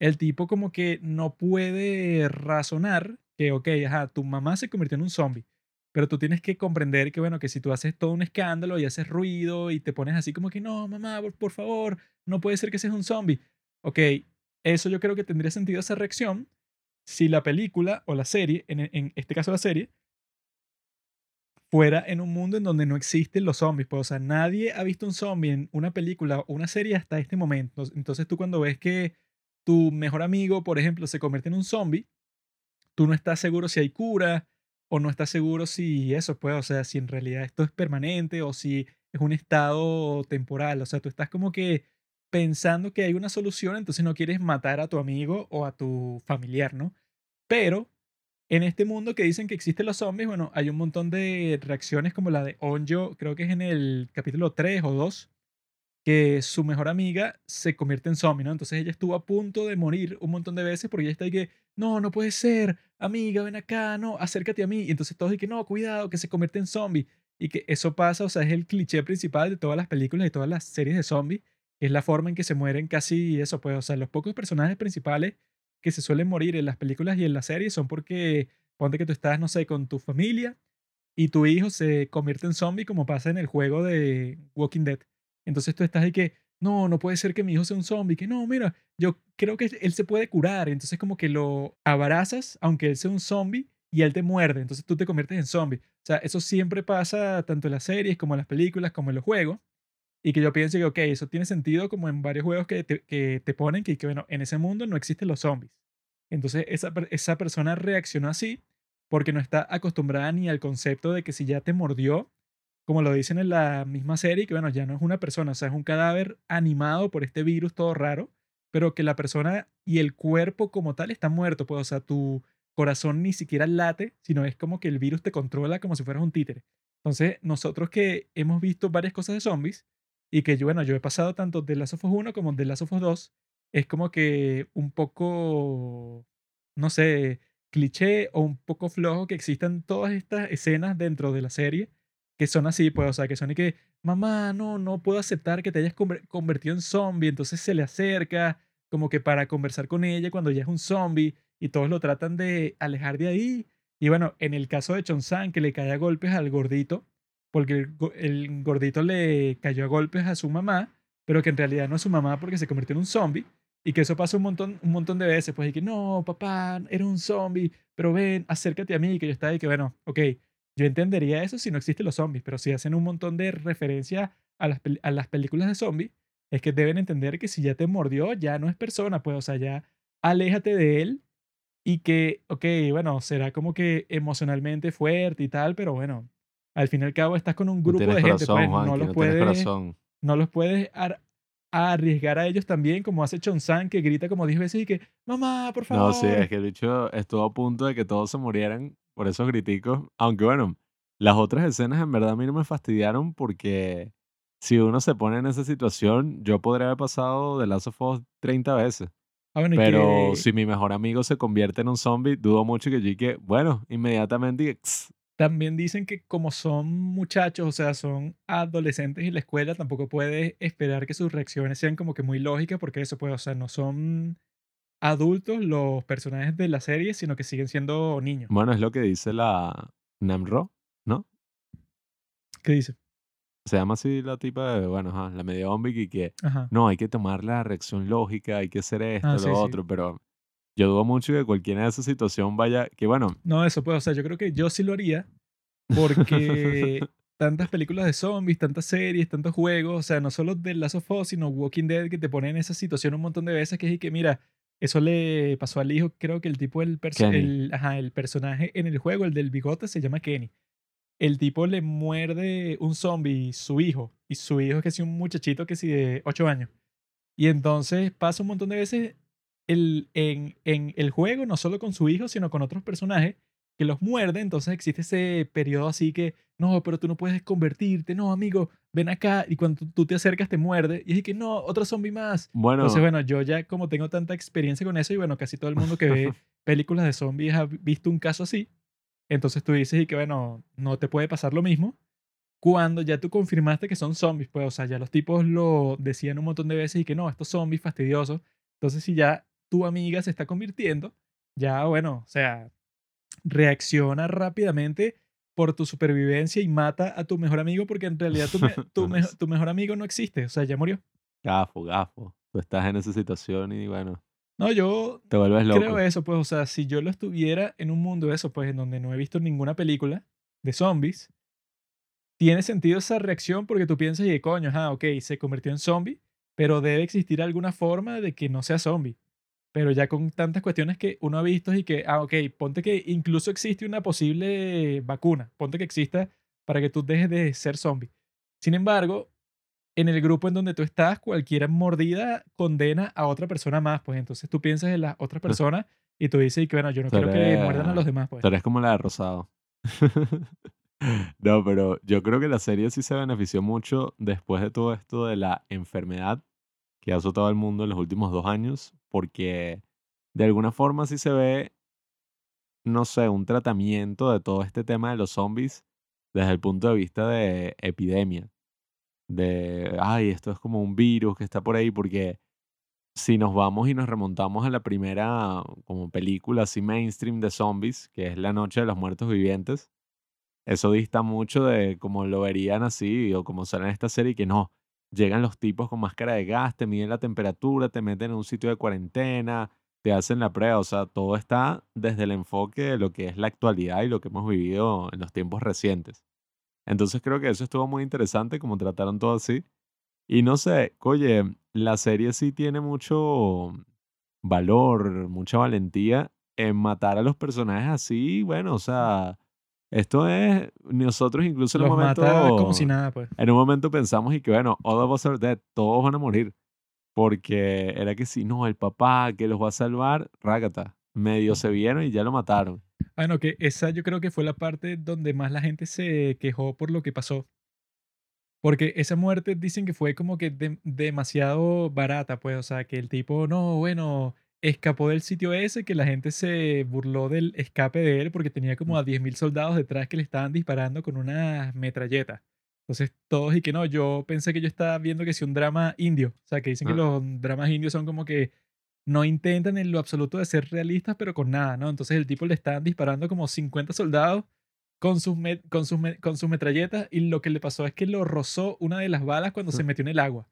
el tipo como que no puede razonar que, ok, ajá, tu mamá se convirtió en un zombie, pero tú tienes que comprender que, bueno, que si tú haces todo un escándalo y haces ruido y te pones así como que, no, mamá, por, favor, no puede ser que seas un zombie. Ok, eso yo creo que tendría sentido esa reacción si la película o la serie, en, en este caso la serie, fuera en un mundo en donde no existen los zombies. Pues, o sea, nadie ha visto un zombie en una película o una serie hasta este momento. Entonces tú cuando ves que tu mejor amigo, por ejemplo, se convierte en un zombie, tú no estás seguro si hay cura o no estás seguro si eso, pues, o sea, si en realidad esto es permanente o si es un estado temporal. O sea, tú estás como que pensando que hay una solución, entonces no quieres matar a tu amigo o a tu familiar, ¿no? Pero en este mundo que dicen que existen los zombies, bueno, hay un montón de reacciones como la de Onjo, creo que es en el capítulo 3 o 2, que su mejor amiga se convierte en zombie, ¿no? Entonces ella estuvo a punto de morir un montón de veces porque ella está ahí que, no, no puede ser, amiga, ven acá, no, acércate a mí. Y entonces todos dicen, no, cuidado, que se convierte en zombie. Y que eso pasa, o sea, es el cliché principal de todas las películas y todas las series de zombies, es la forma en que se mueren casi eso, pues, o sea, los pocos personajes principales que se suelen morir en las películas y en las series son porque ponte que tú estás, no sé, con tu familia y tu hijo se convierte en zombie como pasa en el juego de Walking Dead. Entonces tú estás ahí que, no, no puede ser que mi hijo sea un zombie, que no, mira, yo creo que él se puede curar. Entonces como que lo abrazas, aunque él sea un zombie, y él te muerde. Entonces tú te conviertes en zombie. O sea, eso siempre pasa tanto en las series como en las películas, como en los juegos. Y que yo pienso que, ok, eso tiene sentido como en varios juegos que te, que te ponen que, que, bueno, en ese mundo no existen los zombies. Entonces esa, esa persona reaccionó así porque no está acostumbrada ni al concepto de que si ya te mordió, como lo dicen en la misma serie, que bueno, ya no es una persona, o sea, es un cadáver animado por este virus todo raro, pero que la persona y el cuerpo como tal está muerto, pues, o sea, tu corazón ni siquiera late, sino es como que el virus te controla como si fueras un títere. Entonces, nosotros que hemos visto varias cosas de zombies y que yo, bueno, yo he pasado tanto de Last of Us 1 como de Last of Us 2, es como que un poco, no sé, cliché o un poco flojo que existan todas estas escenas dentro de la serie que son así, pues, o sea, que son y que, mamá, no, no puedo aceptar que te hayas convertido en zombie, entonces se le acerca como que para conversar con ella cuando ya es un zombie y todos lo tratan de alejar de ahí. Y bueno, en el caso de Chonsan, que le cae a golpes al gordito, porque el, gordito le cayó a golpes a su mamá, pero que en realidad no es su mamá porque se convirtió en un zombie. Y que eso pasa un montón, un montón de veces, pues, y que no, papá, era un zombie, pero ven, acércate a mí, que yo estaba y que, bueno, ok, yo entendería eso si no existen los zombies, pero si hacen un montón de referencia a las, a las películas de zombies, es que deben entender que si ya te mordió, ya no es persona, pues, o sea, ya aléjate de él y que, ok, bueno, será como que emocionalmente fuerte y tal, pero bueno, al fin y al cabo estás con un grupo de gente, pues, no, los puedes, no los puedes arriesgar a ellos también, como hace Chon-San, que grita como 10 veces y que, mamá, por favor. No, sí, es que el dicho estuvo a punto de que todos se murieran por esos griticos, aunque bueno, las otras escenas en verdad a mí no me fastidiaron porque si uno se pone en esa situación, yo podría haber pasado de Last of Us 30 veces. Ah, Pero si mi mejor amigo se convierte en un zombie, dudo mucho que yo que, bueno, inmediatamente también dicen que como son muchachos, o sea, son adolescentes y la escuela, tampoco puede esperar que sus reacciones sean como que muy lógicas, porque eso puede, o sea, no son adultos los personajes de la serie, sino que siguen siendo niños. Bueno, es lo que dice la Namro, ¿no? ¿Qué dice? Se llama así la tipa de, bueno, la medio zombie y que no, hay que tomar la reacción lógica, hay que hacer esto, ah, lo otro, pero yo dudo mucho que cualquiera de esa situación vaya, que bueno. No, eso puede, o sea, yo creo que yo sí lo haría porque tantas películas de zombies, tantas series, tantos juegos, o sea, no solo de Last of Us, sino Walking Dead que te ponen en esa situación un montón de veces que es que, mira, eso le pasó al hijo, creo que el tipo, el, el, ajá, el personaje en el juego, el del bigote, se llama Kenny. El tipo le muerde un zombie, su hijo, y su hijo es que es un muchachito que sí de 8 años. Y entonces pasa un montón de veces el, en, en el juego, no solo con su hijo, sino con otros personajes que los muerde, entonces existe ese periodo así que, no, pero tú no puedes convertirte, no, amigo, ven acá, y cuando tú te acercas te muerde, y es que, no, otro zombie más. Bueno. Entonces, bueno, yo ya como tengo tanta experiencia con eso, y bueno, casi todo el mundo que ve películas de zombies ha visto un caso así, entonces tú dices y que, bueno, no te puede pasar lo mismo. Cuando ya tú confirmaste que son zombies, pues, o sea, ya los tipos lo decían un montón de veces y que no, estos zombies fastidiosos. Entonces, si ya tu amiga se está convirtiendo, ya, bueno, o sea, reacciona rápidamente por tu supervivencia y mata a tu mejor amigo porque en realidad tu, tu, mejor amigo no existe, o sea, ya murió. Gafo, gafo. Tú estás en esa situación y bueno. No, yo te vuelves loco. creo eso, pues, o sea, si yo lo estuviera en un mundo eso, pues, en donde no he visto ninguna película de zombies, tiene sentido esa reacción porque tú piensas, y coño, ah, ok, se convirtió en zombie, pero debe existir alguna forma de que no sea zombie pero ya con tantas cuestiones que uno ha visto y que, ah, ok, ponte que incluso existe una posible vacuna, ponte que exista para que tú dejes de ser zombie. Sin embargo, en el grupo en donde tú estás, cualquier mordida condena a otra persona más, pues entonces tú piensas en las otras personas y tú dices que, bueno, yo no quiero que muerdan a los demás, pues. Tú eres como la de Rosado. no, pero yo creo que la serie sí se benefició mucho después de todo esto de la enfermedad que ha azotado al mundo en los últimos dos años, porque de alguna forma sí se ve, no sé, un tratamiento de todo este tema de los zombies desde el punto de vista de epidemia. De, ay, esto es como un virus que está por ahí, porque si nos vamos y nos remontamos a la primera como película así mainstream de zombies, que es La Noche de los Muertos Vivientes, eso dista mucho de como lo verían así o como sale en esta serie, que no, llegan los tipos con máscara de gas, te miden la temperatura, te meten en un sitio de cuarentena, te hacen la prueba, o sea, todo está desde el enfoque de lo que es la actualidad y lo que hemos vivido en los tiempos recientes. Entonces creo que eso estuvo muy interesante, como trataron todo así. Y no sé, oye, la serie sí tiene mucho valor, mucha valentía en matar a los personajes así, bueno, o sea, esto es, nosotros incluso en un Los mata como si momento, nada, pues. en un momento pensamos y que bueno, all of us are dead, todos van a morir, porque era que si no, el papá que los va a salvar, rágata, medio se vieron y ya lo mataron. Bueno, que esa yo creo que fue la parte donde más la gente se quejó por lo que pasó. Porque esa muerte dicen que fue como que dem- demasiado barata, pues, o sea, que el tipo, no, bueno, escapó del sitio ese, que la gente se burló del escape de él porque tenía como a 10.000 soldados detrás que le estaban disparando con una metralleta. Entonces todos y que no, yo pensé que yo estaba viendo que si un drama indio, o sea, que dicen que Ah, los dramas indios son como que no intentan en lo absoluto de ser realistas, pero con nada, ¿no? Entonces el tipo le estaban disparando como 50 soldados con sus, con sus, con sus metralletas y lo que le pasó es que lo rozó una de las balas cuando se metió en el agua.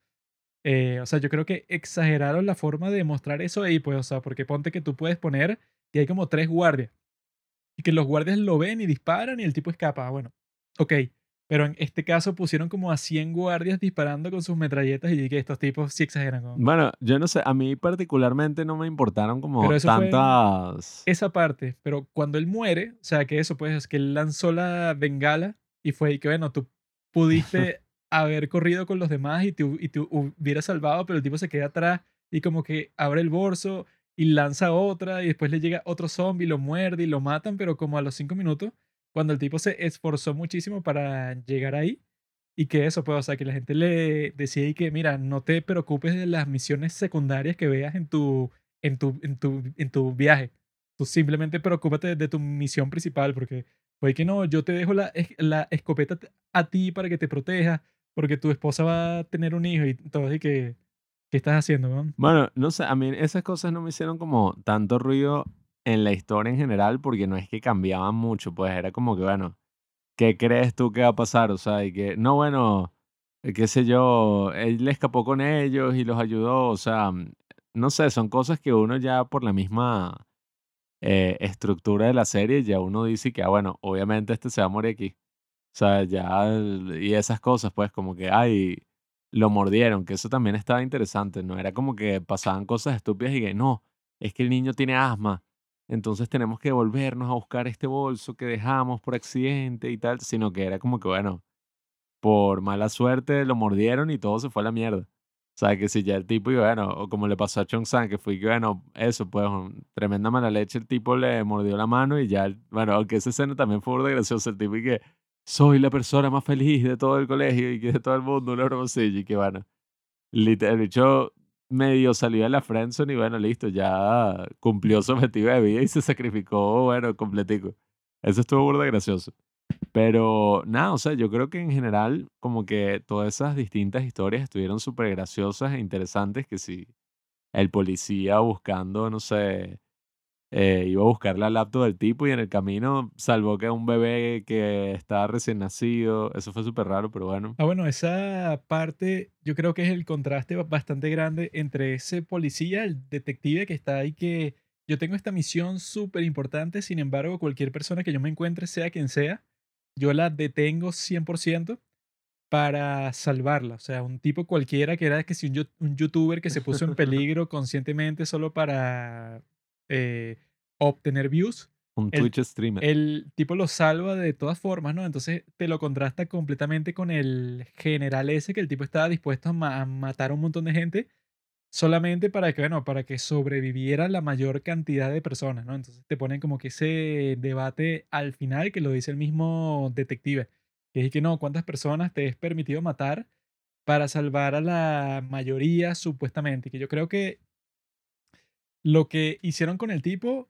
Eh, o sea, yo creo que exageraron la forma de mostrar eso ahí, pues, o sea, porque ponte que tú puedes poner y hay como tres guardias y que los guardias lo ven y disparan y el tipo escapa. Ah, Bueno, ok. Pero en este caso pusieron como a 100 guardias disparando con sus metralletas y dije, estos tipos sí exageran. ¿no? Bueno, yo no sé, a mí particularmente no me importaron como tantas... esa parte. Pero cuando él muere, o sea, que eso, pues, es que él lanzó la bengala y fue y que, bueno, tú pudiste haber corrido con los demás y te, y te hubieras salvado, pero el tipo se queda atrás y como que abre el bolso y lanza otra y después le llega otro zombie, lo muerde y lo matan, pero como a los cinco minutos, cuando el tipo se esforzó muchísimo para llegar ahí y que eso, pues, o sea, que la gente le decía y que, mira, no te preocupes de las misiones secundarias que veas en tu, en tu, en tu, en tu viaje. Tú simplemente preocúpate de tu misión principal, porque puede que no, yo te dejo la, la escopeta a ti para que te proteja, porque tu esposa va a tener un hijo y todo, y que, ¿qué estás haciendo, man? Bueno, no sé, a mí esas cosas no me hicieron como tanto ruido en la historia en general porque no es que cambiaban mucho, pues era como que, bueno, ¿qué crees tú que va a pasar? O sea, y que, no, bueno, eh, qué sé yo, él le escapó con ellos y los ayudó, o sea, mm, no sé, son cosas que uno ya por la misma eh, estructura de la serie, ya uno dice que, ah, bueno, obviamente este se va a morir aquí. O sea, ya, y esas cosas, pues, como que, ay, lo mordieron, que eso también estaba interesante, ¿no? Era como que pasaban cosas estúpidas y que, no, es que el niño tiene asma, entonces tenemos que volvernos a buscar este bolso que dejamos por accidente y tal, sino que era como que, bueno, por mala suerte lo mordieron y todo se fue a la mierda. O sea, que si ya el tipo, y bueno, o como le pasó a Chong San, que fue que, bueno, eso, pues, tremenda mala leche, el tipo le mordió la mano y ya, bueno, aunque esa escena también fue de graciosa, el tipo y que soy la persona más feliz de todo el colegio y de todo el mundo, una broma y que bueno, literal, el bicho medio salió de la friendzone y bueno, listo, ya cumplió su objetivo de vida y se sacrificó, bueno, completico. Eso estuvo burda de gracioso. Pero nada, o sea, yo creo que en general como que todas esas distintas historias estuvieron súper graciosas e interesantes que si el policía buscando, no sé, eh, iba a buscar la laptop del tipo y en el camino salvó que un bebé que estaba recién nacido, eso fue súper raro, pero bueno. Ah, bueno, esa parte yo creo que es el contraste ba- bastante grande entre ese policía, el detective que está ahí que yo tengo esta misión súper importante, sin embargo, cualquier persona que yo me encuentre, sea quien sea, yo la detengo 100% para salvarla. O sea, un tipo cualquiera que era que si un, un youtuber que se puso en peligro conscientemente solo para eh, obtener views, Un el, Twitch streamer. el tipo lo salva de todas formas, ¿no? Entonces te lo contrasta completamente con el general ese que el tipo estaba dispuesto a, ma- a matar a un montón de gente solamente para que, bueno, para que sobreviviera la mayor cantidad de personas, ¿no? Entonces te ponen como que ese debate al final que lo dice el mismo detective, que es que no, ¿cuántas personas te es permitido matar para salvar a la mayoría supuestamente? Que yo creo que lo que hicieron con el tipo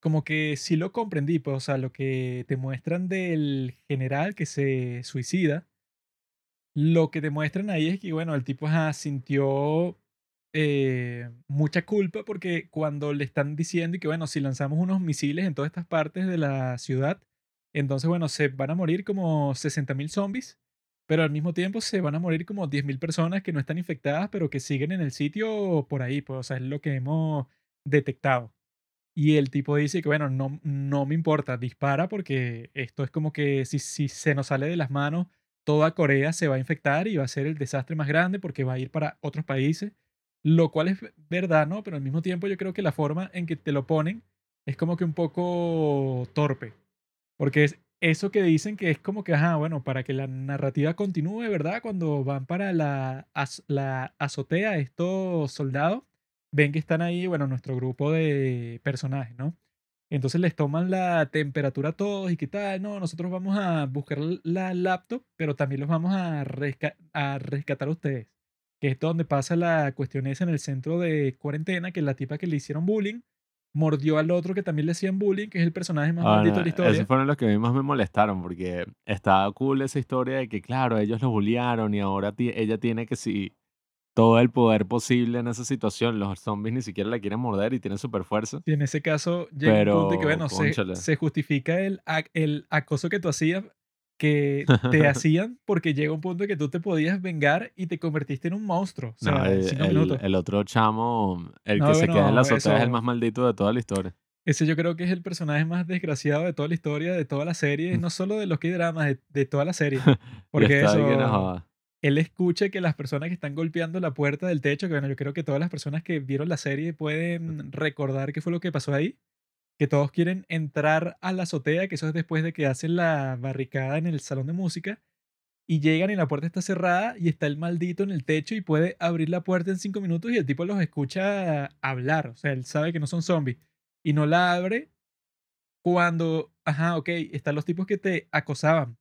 como que sí lo comprendí, pues, o sea, lo que te muestran del general que se suicida, lo que te muestran ahí es que, bueno, el tipo sintió eh, mucha culpa porque cuando le están diciendo que, bueno, si lanzamos unos misiles en todas estas partes de la ciudad, entonces, bueno, se van a morir como 60.000 zombies, pero al mismo tiempo se van a morir como 10.000 personas que no están infectadas, pero que siguen en el sitio por ahí, pues, o sea, es lo que hemos detectado. Y el tipo dice que, bueno, no, no me importa, dispara porque esto es como que si, si se nos sale de las manos, toda Corea se va a infectar y va a ser el desastre más grande porque va a ir para otros países, lo cual es verdad, ¿no? Pero al mismo tiempo yo creo que la forma en que te lo ponen es como que un poco torpe, porque es eso que dicen que es como que, ajá, bueno, para que la narrativa continúe, ¿verdad? Cuando van para la, la azotea estos soldados, ven que están ahí, bueno, nuestro grupo de personajes, ¿no? Entonces les toman la temperatura a todos y qué tal, no, nosotros vamos a buscar la laptop, pero también los vamos a, a rescatar a ustedes. Que es donde pasa la cuestión esa en el centro de cuarentena, que la tipa que le hicieron bullying mordió al otro que también le hacían bullying, que es el personaje más maldito de la historia. Esos fueron los que a mí más me molestaron, porque estaba cool esa historia de que, claro, ellos los bullearon y ahora ella tiene que sí todo el poder posible en esa situación. Los zombies ni siquiera la quieren morder y tienen super fuerza. Y en ese caso llega un punto que, bueno, se, justifica el, el acoso que tú hacías, que te hacían porque llega un punto que tú te podías vengar y te convertiste en un monstruo. O sea, el, otro chamo, el que se queda en la azotea, es el más maldito de toda la historia. Ese yo creo que es el personaje más desgraciado de toda la historia, de toda la serie, no solo de los que dramas, de, de toda la serie. Porque eso, él escucha que las personas que están golpeando la puerta del techo, que bueno, yo creo que todas las personas que vieron la serie pueden recordar qué fue lo que pasó ahí, que todos quieren entrar a la azotea, que eso es después de que hacen la barricada en el salón de música, y llegan y la puerta está cerrada y está el maldito en el techo y puede abrir la puerta en cinco minutos y el tipo los escucha hablar, o sea, él sabe que no son zombies, y no la abre cuando, ajá, ok, están los tipos que te acosaban,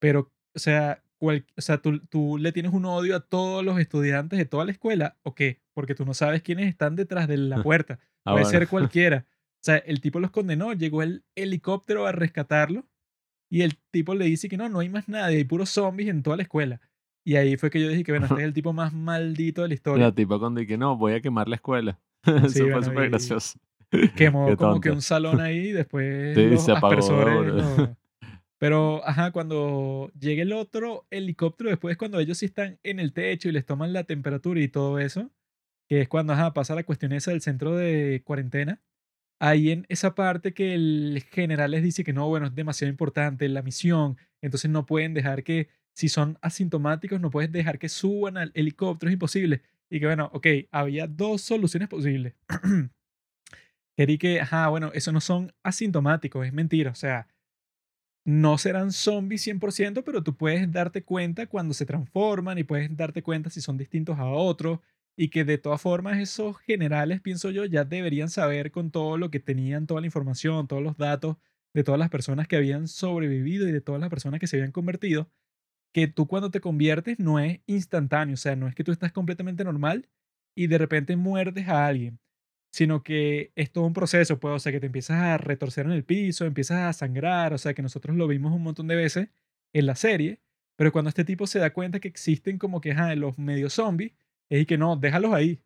pero, o sea, o sea, tú, tú, le tienes un odio a todos los estudiantes de toda la escuela, ¿o qué? Porque tú no sabes quiénes están detrás de la puerta. Ah, Puede ser cualquiera. O sea, el tipo los condenó, llegó el helicóptero a rescatarlo y el tipo le dice que no, no hay más nadie, hay puros zombies en toda la escuela. Y ahí fue que yo dije que, bueno, este es el tipo más maldito de la historia. El tipo cuando dije, no, voy a quemar la escuela. Eso fue súper gracioso. Quemó como que un salón ahí, después sí, se apagó, pero, ajá, cuando llegue el otro helicóptero, después cuando ellos sí están en el techo y les toman la temperatura y todo eso, que es cuando, ajá, pasa la cuestión esa del centro de cuarentena, ahí en esa parte que el general les dice que no, bueno, es demasiado importante la misión, entonces no pueden dejar que, si son asintomáticos, no puedes dejar que suban al helicóptero, es imposible. Y que, bueno, ok, había dos soluciones posibles. Querí que, ajá, bueno, eso no son asintomáticos, es mentira, o sea, no serán zombies 100%, pero tú puedes darte cuenta cuando se transforman y puedes darte cuenta si son distintos a otros y que de todas formas esos generales, pienso yo, ya deberían saber con todo lo que tenían, toda la información, todos los datos de todas las personas que habían sobrevivido y de todas las personas que se habían convertido, que tú cuando te conviertes no es instantáneo, o sea, no es que tú estás completamente normal y de repente muerdes a alguien sino que es todo un proceso, pues, o sea, que te empiezas a retorcer en el piso, empiezas a sangrar, o sea, que nosotros lo vimos un montón de veces en la serie, pero cuando este tipo se da cuenta que existen como que, ajá, los medio zombies, es que no, déjalos ahí.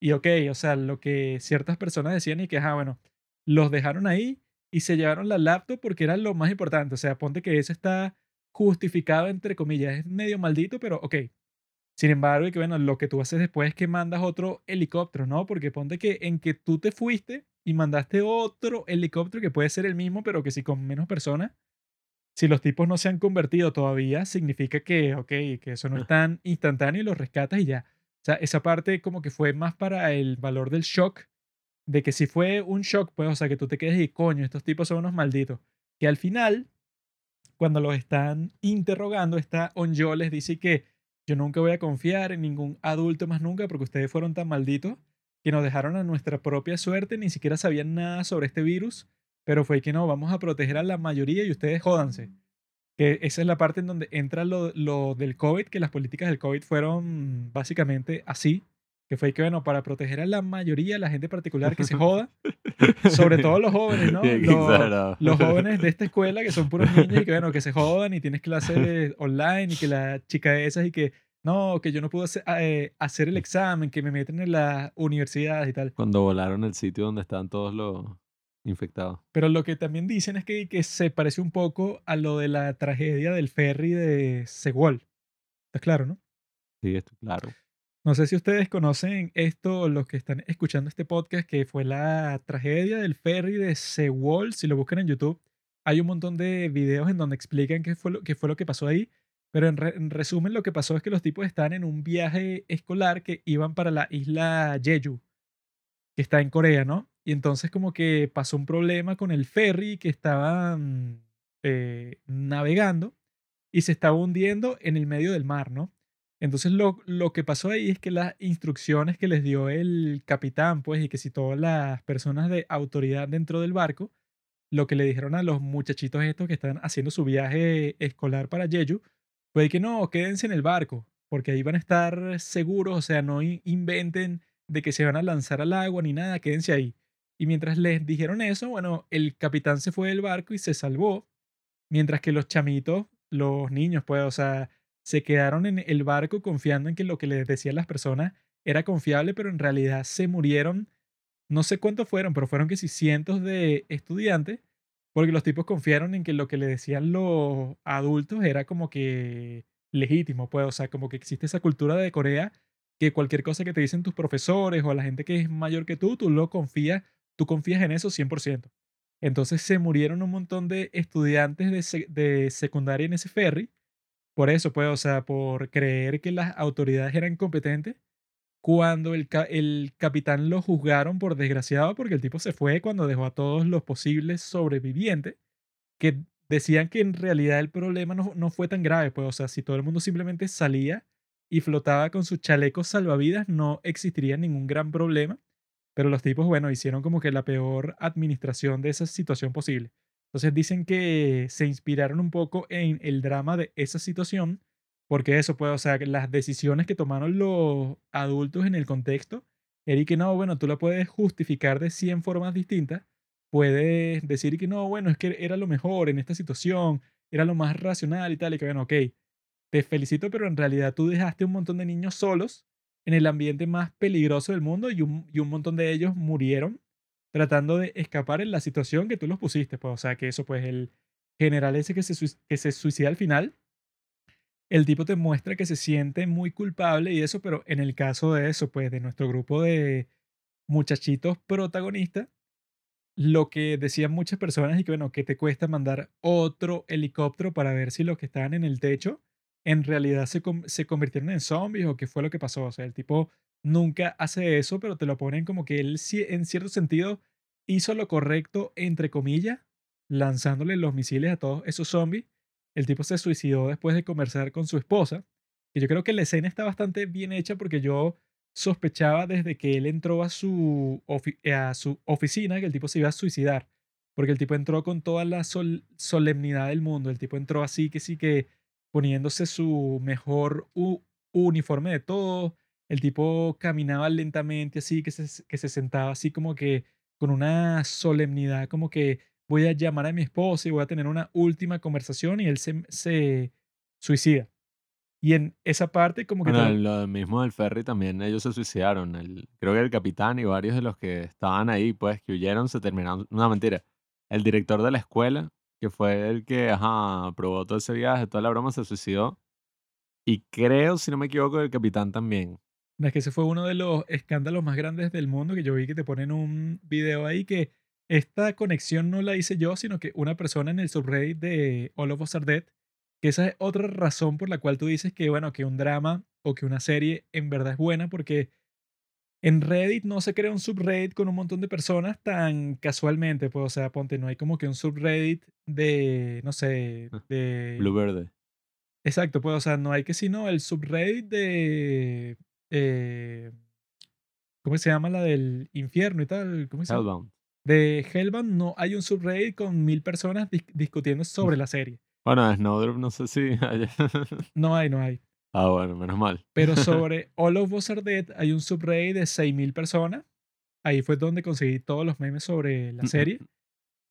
Y ok, o sea, lo que ciertas personas decían y que, ajá, bueno, los dejaron ahí y se llevaron la laptop porque era lo más importante, o sea, ponte que eso está justificado entre comillas, es medio maldito, pero ok, sin embargo, y que bueno, lo que tú haces después es que mandas otro helicóptero, ¿no? Porque ponte que en que tú te fuiste y mandaste otro helicóptero que puede ser el mismo, pero que sí con menos personas. Si los tipos no se han convertido todavía, significa que, ok, que eso no es tan instantáneo y los rescatas y ya. O sea, esa parte como que fue más para el valor del shock, de que si fue un shock, pues, o sea, que tú te quedes y coño, estos tipos son unos malditos. Que al final, cuando los están interrogando, esta Onyo les dice que yo nunca voy a confiar en ningún adulto más nunca porque ustedes fueron tan malditos que nos dejaron a nuestra propia suerte, ni siquiera sabían nada sobre este virus, pero fue que no, vamos a proteger a la mayoría y ustedes jódanse. Que esa es la parte en donde entra lo, lo del COVID, que las políticas del COVID fueron básicamente así, que fue que, bueno, para proteger a la mayoría, la gente particular que se joda, sobre todo los jóvenes, ¿no? Los, los, jóvenes de esta escuela que son puros niños y que, bueno, que se jodan y tienes clases online y que la chica de esas y que, no, que yo no puedo hacer, eh, hacer el examen, que me meten en la universidad y tal. Cuando volaron el sitio donde estaban todos los infectados. Pero lo que también dicen es que, que se parece un poco a lo de la tragedia del ferry de Seguol. ¿Estás claro, no? Sí, esto claro. No sé si ustedes conocen esto, los que están escuchando este podcast, que fue la tragedia del ferry de Sewol. Si lo buscan en YouTube, hay un montón de videos en donde explican qué fue lo, qué fue lo que pasó ahí. Pero en, re- en resumen, lo que pasó es que los tipos estaban en un viaje escolar que iban para la isla Jeju, que está en Corea, ¿no? Y entonces como que pasó un problema con el ferry que estaban eh, navegando y se estaba hundiendo en el medio del mar, ¿no? Entonces lo, lo que pasó ahí es que las instrucciones que les dio el capitán, pues, y que si todas las personas de autoridad dentro del barco, lo que le dijeron a los muchachitos estos que están haciendo su viaje escolar para Jeju, fue que no, quédense en el barco, porque ahí van a estar seguros, o sea, no in- inventen de que se van a lanzar al agua ni nada, quédense ahí. Y mientras les dijeron eso, bueno, el capitán se fue del barco y se salvó, mientras que los chamitos, los niños, pues, o sea, se quedaron en el barco confiando en que lo que les decían las personas era confiable, pero en realidad se murieron, no sé cuántos fueron, pero fueron que si cientos de estudiantes, porque los tipos confiaron en que lo que le decían los adultos era como que legítimo, pues, o sea, como que existe esa cultura de Corea que cualquier cosa que te dicen tus profesores o la gente que es mayor que tú, tú lo confías, tú confías en eso 100%. Entonces se murieron un montón de estudiantes de, sec- de secundaria en ese ferry, por eso, pues, o sea, por creer que las autoridades eran competentes, cuando el, el capitán lo juzgaron por desgraciado, porque el tipo se fue cuando dejó a todos los posibles sobrevivientes, que decían que en realidad el problema no, no fue tan grave, pues, o sea, si todo el mundo simplemente salía y flotaba con sus chalecos salvavidas, no existiría ningún gran problema. Pero los tipos, bueno, hicieron como que la peor administración de esa situación posible. Entonces dicen que se inspiraron un poco en el drama de esa situación, porque eso, pues, o sea, las decisiones que tomaron los adultos en el contexto, era y que no, bueno, tú la puedes justificar de 100 formas distintas, puedes decir que no, bueno, es que era lo mejor en esta situación, era lo más racional y tal, y que bueno, ok, te felicito, pero en realidad tú dejaste un montón de niños solos en el ambiente más peligroso del mundo y un, y un montón de ellos murieron tratando de escapar en la situación que tú los pusiste. Pues, o sea, que eso, pues el general ese que se, que se suicida al final, el tipo te muestra que se siente muy culpable y eso, pero en el caso de eso, pues de nuestro grupo de muchachitos protagonistas, lo que decían muchas personas y que, bueno, que te cuesta mandar otro helicóptero para ver si los que estaban en el techo en realidad se, se convirtieron en zombies o qué fue lo que pasó. O sea, el tipo nunca hace eso, pero te lo ponen como que él en cierto sentido hizo lo correcto, entre comillas, lanzándole los misiles a todos esos zombies. El tipo se suicidó después de conversar con su esposa. Y yo creo que la escena está bastante bien hecha porque yo sospechaba desde que él entró a su, ofi- a su oficina que el tipo se iba a suicidar. Porque el tipo entró con toda la sol- solemnidad del mundo. El tipo entró así que sí que poniéndose su mejor uniforme de todo. El tipo caminaba lentamente así, que se, que se sentaba así como que con una solemnidad, como que voy a llamar a mi esposa y voy a tener una última conversación y él se, se suicida. Y en esa parte como que... Bueno, lo- lo mismo del ferry también ellos se suicidaron. El, creo que el capitán y varios de los que estaban ahí, pues, que huyeron, se terminaron. Una mentira. El director de la escuela, que fue el que, ajá, aprobó todo ese viaje, toda la broma, se suicidó. Y creo, si no me equivoco, el capitán también. No, Es que ese fue uno de los escándalos más grandes del mundo que yo vi que te ponen un video ahí que esta conexión no la hice yo, sino que una persona en el subreddit de All of Us Are Dead, que esa es otra razón por la cual tú dices que, bueno, que un drama o que una serie en verdad es buena, porque en Reddit no se crea un subreddit con un montón de personas tan casualmente, pues, o sea, ponte, no hay como que un subreddit de, no sé, Ah, de... Blue Verde. Exacto, pues, o sea, no hay que sino el subreddit de... eh, ¿Cómo se llama la del infierno y tal? ¿Cómo se llama? Hellbound. De Hellbound no hay un subreddit con mil personas dis- discutiendo sobre la serie. Bueno, Snowdrop no sé si... haya- No hay, no hay. Ah, bueno, menos mal. Pero sobre All of Us Are Dead hay un subreddit de 6000 personas. Ahí fue donde conseguí todos los memes sobre la serie.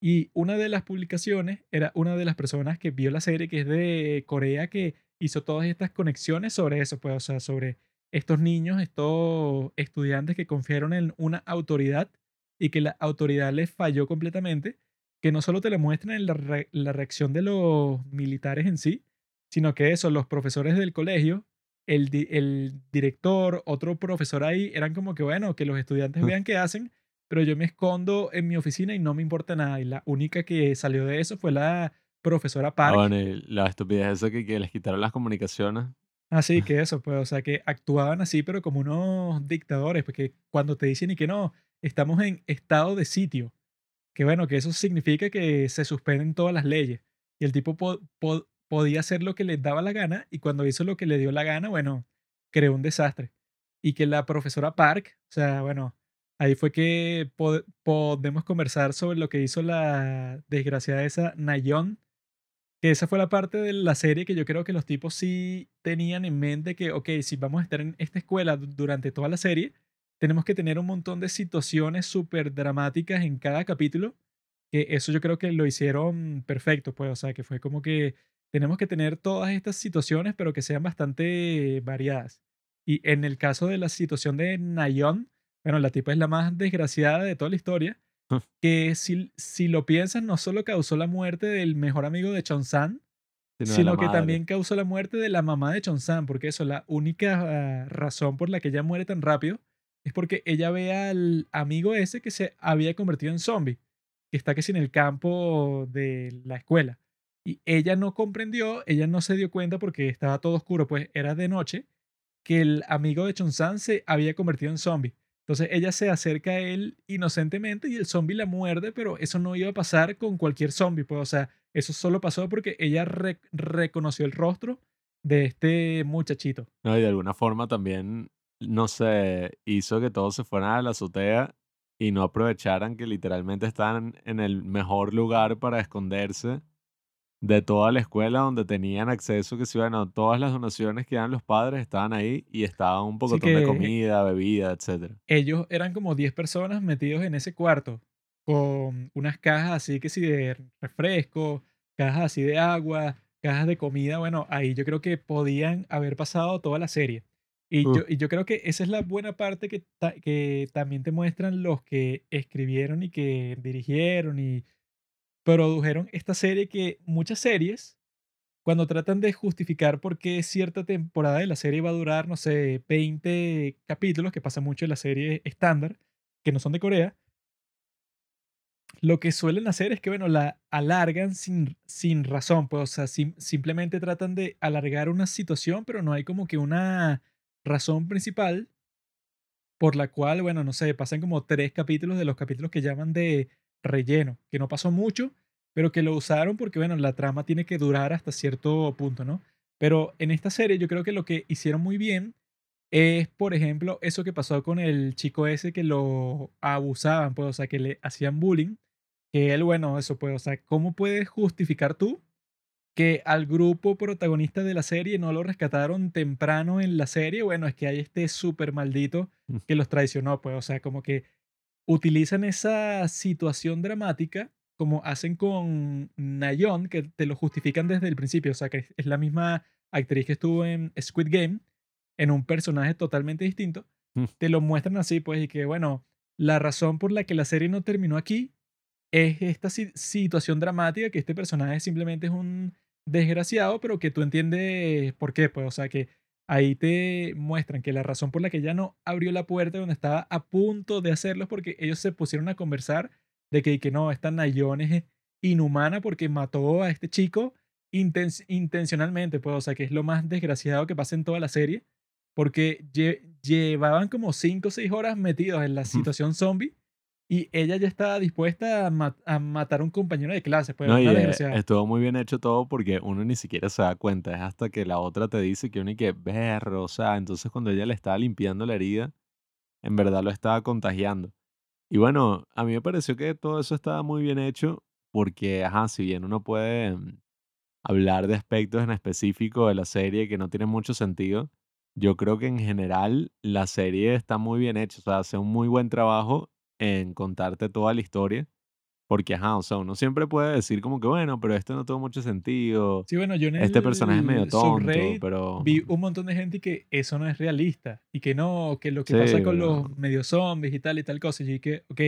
Y una de las publicaciones era una de las personas que vio la serie, que es de Corea, que hizo todas estas conexiones sobre eso, pues, o sea, sobre estos niños, estos estudiantes que confiaron en una autoridad y que la autoridad les falló completamente, que no solo te lo muestran en la, re- la reacción de los militares en sí, sino que eso, los profesores del colegio, el, di- el director, otro profesor ahí, eran como que, bueno, que los estudiantes vean qué hacen, pero yo me escondo en mi oficina y no me importa nada. Y la única que salió de eso fue la profesora Ah, Park. bueno, y la estupidez esa que, que les quitaron las comunicaciones. Así que eso, pues, o sea, que actuaban así, pero como unos dictadores, porque cuando te dicen y que no, estamos en estado de sitio, que bueno, que eso significa que se suspenden todas las leyes. Y el tipo po- po- podía hacer lo que le daba la gana, y cuando hizo lo que le dio la gana, bueno, creó un desastre. Y que la profesora Park, o sea, bueno, ahí fue que po- podemos conversar sobre lo que hizo la desgraciada esa Nayon, que esa fue la parte de la serie que yo creo que los tipos sí tenían en mente que, ok, si vamos a estar en esta escuela du- durante toda la serie, tenemos que tener un montón de situaciones súper dramáticas en cada capítulo, que eso yo creo que lo hicieron perfecto, pues, o sea, que fue como que tenemos que tener todas estas situaciones, pero que sean bastante variadas. Y en el caso de la situación de Nayon, bueno, la tipa es la más desgraciada de toda la historia, que si, si lo piensas, no solo causó la muerte del mejor amigo de Chon-san, Sino sino que madre. también causó la muerte de la mamá de Chon-san, porque eso, la única ah, razón por la que ella muere tan rápido es porque ella ve al amigo ese que se había convertido en zombie, que está que en el campo de la escuela. Y ella no comprendió, ella no se dio cuenta porque estaba todo oscuro, pues era de noche, que el amigo de Chon-san se había convertido en zombie. Entonces ella se acerca a él inocentemente y el zombie la muerde, pero eso no iba a pasar con cualquier zombie, pues, o sea, eso solo pasó porque ella re- reconoció el rostro de este muchachito. No, y de alguna forma también, no sé, hizo que todos se fueran a la azotea y no aprovecharan que literalmente estaban en el mejor lugar para esconderse de toda la escuela donde tenían acceso, que si bueno, todas las donaciones que dan los padres estaban ahí y estaban un pocotón de comida, bebida, etcétera. ellos eran como 10 personas metidos en ese cuarto con unas cajas así que sí de refresco, cajas así de agua, cajas de comida. Bueno, ahí yo creo que podían haber pasado toda la serie. Y yo, y yo creo que esa es la buena parte que, ta- que también te muestran los que escribieron y que dirigieron y produjeron esta serie que muchas series, cuando tratan de justificar por qué cierta temporada de la serie va a durar, no sé, 20 capítulos, que pasa mucho en la serie estándar, que no son de Corea, lo que suelen hacer es que, bueno, la alargan sin, sin razón, pues, o sea, sim- simplemente tratan de alargar una situación, pero no hay como que una razón principal por la cual, bueno, no sé, pasan como tres capítulos de los capítulos que llaman de relleno, que no pasó mucho, pero que lo usaron porque, bueno, la trama tiene que durar hasta cierto punto, ¿no? Pero en esta serie yo creo que lo que hicieron muy bien es, por ejemplo, eso que pasó con el chico ese que lo abusaban, pues, o sea, que le hacían bullying, que él, bueno, eso pues, o sea, ¿cómo puedes justificar tú que al grupo protagonista de la serie no lo rescataron temprano en la serie? Bueno, es que hay este súper maldito que los traicionó, pues, o sea, como que utilizan esa situación dramática como hacen con Nayon, que te lo justifican desde el principio, o sea, que es la misma actriz que estuvo en Squid Game, en un personaje totalmente distinto, mm, te lo muestran así, pues, y que, bueno, la razón por la que la serie no terminó aquí es esta si- situación dramática, que este personaje simplemente es un desgraciado, pero que tú entiendes por qué, pues, o sea, que ahí te muestran que la razón por la que ella no abrió la puerta donde estaba a punto de hacerlo es porque ellos se pusieron a conversar de que, que no, esta Nayon es inhumana porque mató a este chico inten- intencionalmente, pues, o sea, que es lo más desgraciado que pasa en toda la serie, porque lle- llevaban como 5 o 6 horas metidos en la situación zombie y ella ya estaba dispuesta a, ma- a matar a un compañero de clase, pues, No, desgraciada. estuvo muy bien hecho todo porque uno ni siquiera se da cuenta. Es hasta que la otra te dice que uno y que berro, o sea, entonces cuando ella le estaba limpiando la herida, en verdad lo estaba contagiando. Y bueno, a mí me pareció que todo eso estaba muy bien hecho porque, ajá, si bien uno puede mm, hablar de aspectos en específico de la serie que no tienen mucho sentido, yo creo que en general la serie está muy bien hecha, o sea, hace un muy buen trabajo en contarte toda la historia, porque, ajá, o sea, uno siempre puede decir como que, bueno, pero esto no tuvo mucho sentido, Sí, bueno, yo en este personaje es medio tonto, pero... vi un montón de gente que eso no es realista y que no, que lo que Sí, pasa con los medio zombies y tal y tal cosa. Y dije, ok,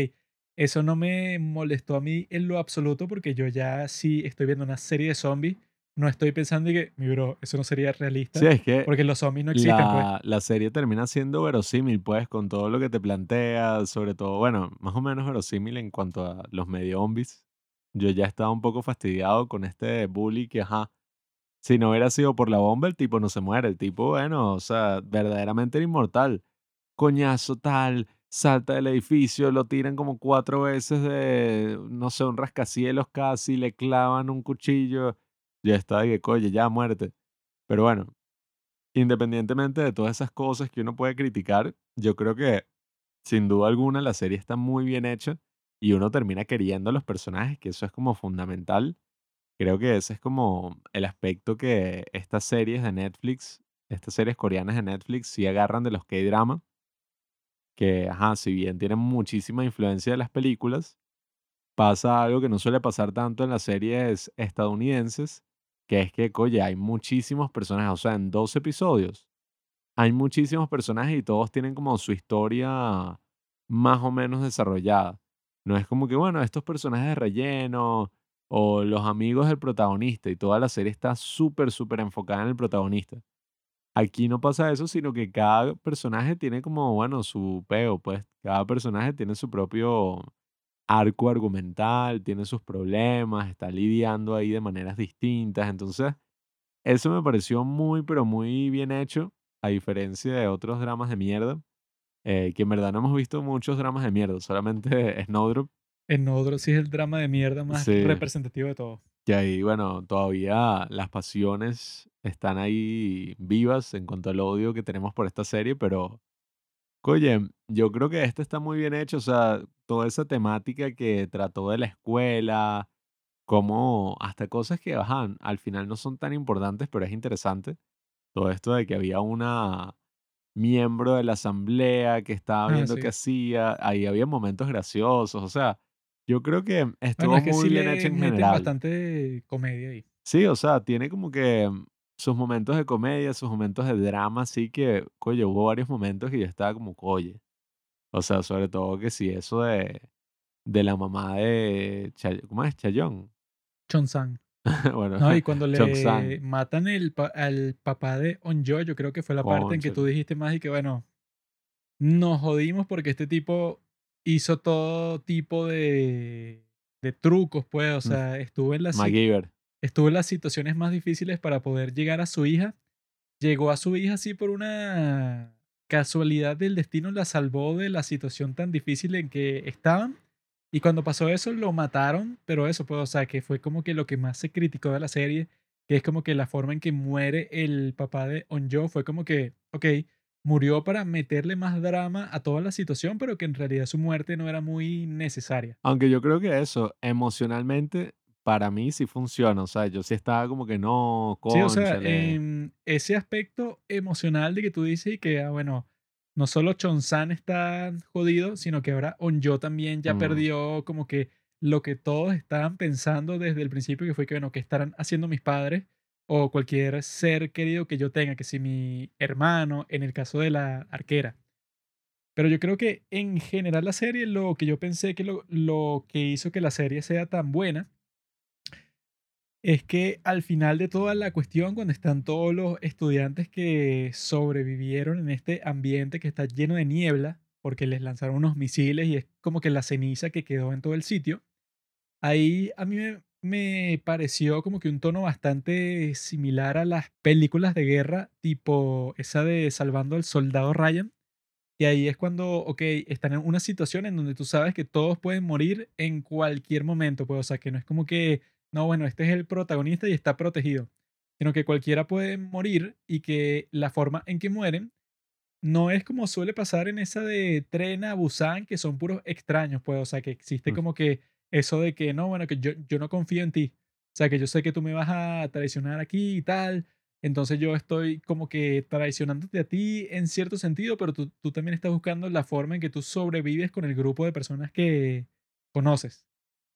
eso no me molestó a mí en lo absoluto porque yo ya sí estoy viendo una serie de zombies, no estoy pensando y que, mi bro, eso no sería Sí, realista es que porque los zombies no existen, pues. la, la serie termina siendo verosímil, pues, con todo lo que te plantea, sobre todo, bueno, más o menos verosímil en cuanto a los medio zombies. Yo ya estaba un poco fastidiado con este bully que, ajá, si no hubiera sido por la bomba, el tipo no se muere. El tipo, bueno, o sea, verdaderamente era inmortal. Coñazo tal, salta del edificio, lo tiran como cuatro veces de, no sé, un rascacielos casi, le clavan un cuchillo. Ya está, de que, coño, ya muerte. Pero bueno, independientemente de todas esas cosas que uno puede criticar, yo creo que sin duda alguna la serie está muy bien hecha y uno termina queriendo a los personajes, que eso es como fundamental. Creo que ese es como el aspecto que estas series de Netflix, estas series coreanas de Netflix, sí agarran de los K-drama, que, ajá, si bien tienen muchísima influencia de las películas, pasa algo que no suele pasar tanto en las series estadounidenses, que es que, oye, hay muchísimos personajes, o sea, en dos episodios hay muchísimos personajes y todos tienen como su historia más o menos desarrollada. No es como que, bueno, estos personajes de relleno o los amigos del protagonista y toda la serie está súper, súper enfocada en el protagonista. Aquí no pasa eso, sino que cada personaje tiene como, bueno, su peo, pues cada personaje tiene su propio arco argumental, tiene sus problemas, está lidiando ahí de maneras distintas. Entonces, eso me pareció muy, pero muy bien hecho, a diferencia de otros dramas de mierda, eh, que en verdad no hemos visto muchos dramas de mierda, solamente Snowdrop. Snowdrop sí es el drama de mierda más Sí. representativo de todo. Y ahí, bueno, todavía las pasiones están ahí vivas en cuanto al odio que tenemos por esta serie, pero, oye, yo creo que este está muy bien hecho, o sea, toda esa temática que trató de la escuela, como hasta cosas que, ajá, al final no son tan importantes, pero es interesante. Todo esto de que había una miembro de la asamblea que estaba Ah, viendo qué sí. hacía, ahí había momentos graciosos, o sea, yo creo que Bueno, estuvo es que muy sí bien hecho en general. bastante comedia ahí. Sí, o sea, tiene como que sus momentos de comedia, sus momentos de drama, así que, coño, hubo varios momentos que yo estaba como, oye, o sea, sobre todo que sí, eso de, de la mamá de, Chay- ¿cómo es? Chayón. Chon-sang. bueno, No, y cuando le matan el pa- al papá de On-jo, yo creo que fue la parte en que tú dijiste más y que, bueno, nos jodimos porque este tipo hizo todo tipo de, de trucos, pues, o Mm, sea, estuvo en, las, si- estuvo en las situaciones más difíciles para poder llegar a su hija. Llegó a su hija así por una casualidad del destino, la salvó de la situación tan difícil en que estaban. Y cuando pasó eso, lo mataron, pero eso, pues, o sea, que fue como que lo que más se criticó de la serie, que es como que la forma en que muere el papá de Onjo fue como que, ok, murió para meterle más drama a toda la situación, pero que en realidad su muerte no era muy necesaria. Aunque yo creo que eso, emocionalmente, para mí sí funciona, o sea, yo sí estaba como que no, Sí, o sea, en ese aspecto emocional de que tú dices y que, ah, bueno, no solo Chonsan está jodido, sino que ahora Onjo también ya Mm. perdió como que lo que todos estaban pensando desde el principio, que fue que, bueno, que estarán haciendo mis padres o cualquier ser querido que yo tenga, que si mi hermano, en el caso de la arquera. Pero yo creo que en general la serie, lo que yo pensé que lo, lo que hizo que la serie sea tan buena es que al final de toda la cuestión, cuando están todos los estudiantes que sobrevivieron en este ambiente que está lleno de niebla, porque les lanzaron unos misiles y es como que la ceniza que quedó en todo el sitio, ahí a mí me, pareció como que un tono bastante similar a las películas de guerra, tipo esa de Salvando al Soldado Ryan. Y ahí es cuando, ok, están en una situación en donde tú sabes que todos pueden morir en cualquier momento, pues, o sea, que no es como que, no, bueno, este es el protagonista y está protegido, sino que cualquiera puede morir y que la forma en que mueren no es como suele pasar en esa de Tren a Busan, que son puros extraños, pues, o sea, que existe como que eso de que, no, bueno, que yo, yo no confío en ti, o sea, que yo sé que tú me vas a traicionar aquí y tal, entonces yo estoy como que traicionándote a ti en cierto sentido, pero tú, tú también estás buscando la forma en que tú sobrevives con el grupo de personas que conoces.